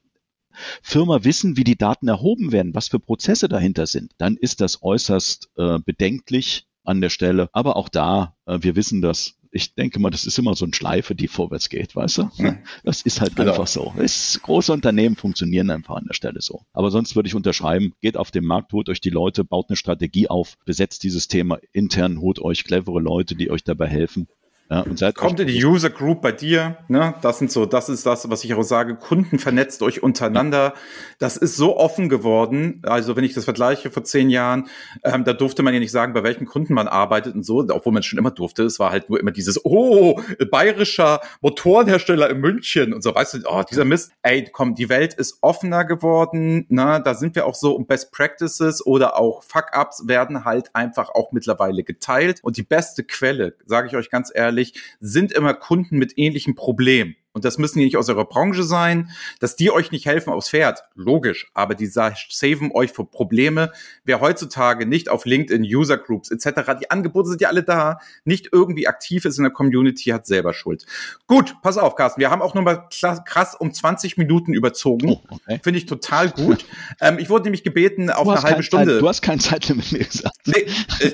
Firma wissen, wie die Daten erhoben werden, was für Prozesse dahinter sind, dann ist das äußerst äh, bedenklich an der Stelle. Aber auch da, äh, wir wissen das. Ich denke mal, das ist immer so eine Schleife, die vorwärts geht, weißt du? Das ist halt genau. einfach so. Es, große Unternehmen funktionieren einfach an der Stelle so. Aber sonst würde ich unterschreiben, geht auf den Markt, holt euch die Leute, baut eine Strategie auf, besetzt dieses Thema intern, holt euch clevere Leute, die euch dabei helfen. Ja, und Kommt in die User Group bei dir, ne? Das sind so, das ist das, was ich auch sage. Kunden vernetzt euch untereinander. Das ist so offen geworden. Also wenn ich das vergleiche vor zehn Jahren, ähm, da durfte man ja nicht sagen, bei welchen Kunden man arbeitet und so, obwohl man schon immer durfte. Es war halt nur immer dieses, oh, bayerischer Motorenhersteller in München und so, weißt du, oh, dieser Mist. Ey, komm, die Welt ist offener geworden. Ne? Da sind wir auch so um Best Practices oder auch Fuck-Ups werden halt einfach auch mittlerweile geteilt. Und die beste Quelle, sage ich euch ganz ehrlich, ehrlich, sind immer Kunden mit ähnlichen Problemen und das müssen die nicht aus eurer Branche sein, dass die euch nicht helfen aufs Pferd, logisch, aber die saven euch vor Probleme. Wer heutzutage nicht auf LinkedIn, User Groups etc., die Angebote sind ja alle da, nicht irgendwie aktiv ist in der Community, hat selber Schuld. Gut, pass auf, Carsten, wir haben auch nochmal krass um 20 Minuten überzogen. Oh, okay. Finde ich total gut. ähm, ich wurde nämlich gebeten auf eine halbe Stunde. Zeit, du hast kein Zeitlimit mehr gesagt. Nee,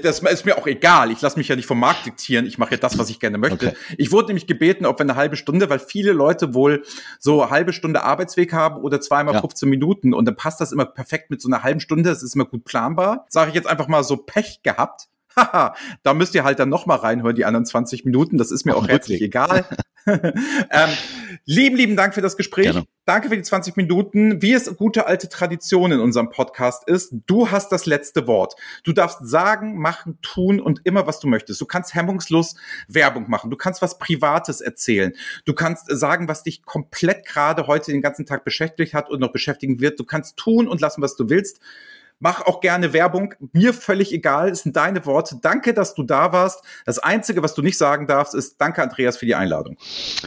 das ist mir auch egal. Ich lasse mich ja nicht vom Markt diktieren. Ich mache ja das, was ich gerne möchte. Okay. Ich wurde nämlich gebeten, ob wir eine halbe Stunde, weil viele viele Leute wohl so halbe Stunde Arbeitsweg haben oder zweimal ja. 15 Minuten und dann passt das immer perfekt mit so einer halben Stunde. Das ist immer gut planbar. Sage ich jetzt einfach mal so Pech gehabt. Haha, da müsst ihr halt dann noch mal reinhören, die anderen 20 Minuten. Das ist mir auch, auch herzlich egal. ähm, lieben, lieben Dank für das Gespräch. Gerne. Danke für die 20 Minuten. Wie es gute alte Tradition in unserem Podcast ist, du hast das letzte Wort. Du darfst sagen, machen, tun und immer, was du möchtest. Du kannst hemmungslos Werbung machen. Du kannst was Privates erzählen. Du kannst sagen, was dich komplett gerade heute den ganzen Tag beschäftigt hat und noch beschäftigen wird. Du kannst tun und lassen, was du willst. Mach auch gerne Werbung. Mir völlig egal. Es sind deine Worte. Danke, dass du da warst. Das Einzige, was du nicht sagen darfst, ist Danke, Andreas, für die Einladung.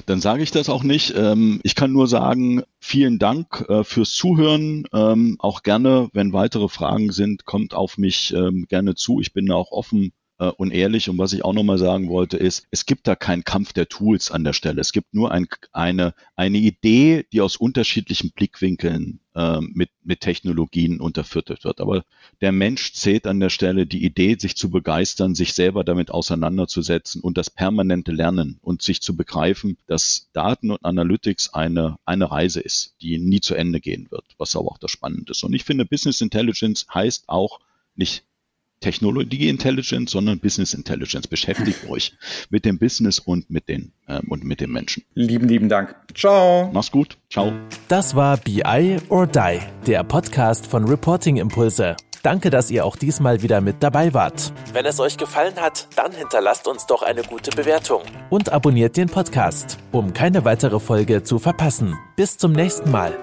Dann sage ich das auch nicht. Ähm, ich kann nur sagen, vielen Dank äh, fürs Zuhören. Ähm, auch gerne, wenn weitere Fragen sind, kommt auf mich ähm, gerne zu. Ich bin auch offen und ehrlich. Und was ich auch nochmal sagen wollte, ist, es gibt da keinen Kampf der Tools an der Stelle. Es gibt nur ein, eine, eine Idee, die aus unterschiedlichen Blickwinkeln äh, mit, mit Technologien unterfüttert wird. Aber der Mensch zählt an der Stelle die Idee, sich zu begeistern, sich selber damit auseinanderzusetzen und das permanente Lernen und sich zu begreifen, dass Daten und Analytics eine, eine Reise ist, die nie zu Ende gehen wird, was aber auch das Spannende ist. Und ich finde, Business Intelligence heißt auch nicht Technologie Intelligence, sondern Business Intelligence. Beschäftigt euch mit dem Business und mit den ähm, und mit den Menschen. Lieben, lieben Dank. Ciao. Mach's gut. Ciao. Das war BI or Die, der Podcast von Reporting Impulse. Danke, dass ihr auch diesmal wieder mit dabei wart. Wenn es euch gefallen hat, dann hinterlasst uns doch eine gute Bewertung und abonniert den Podcast, um keine weitere Folge zu verpassen. Bis zum nächsten Mal.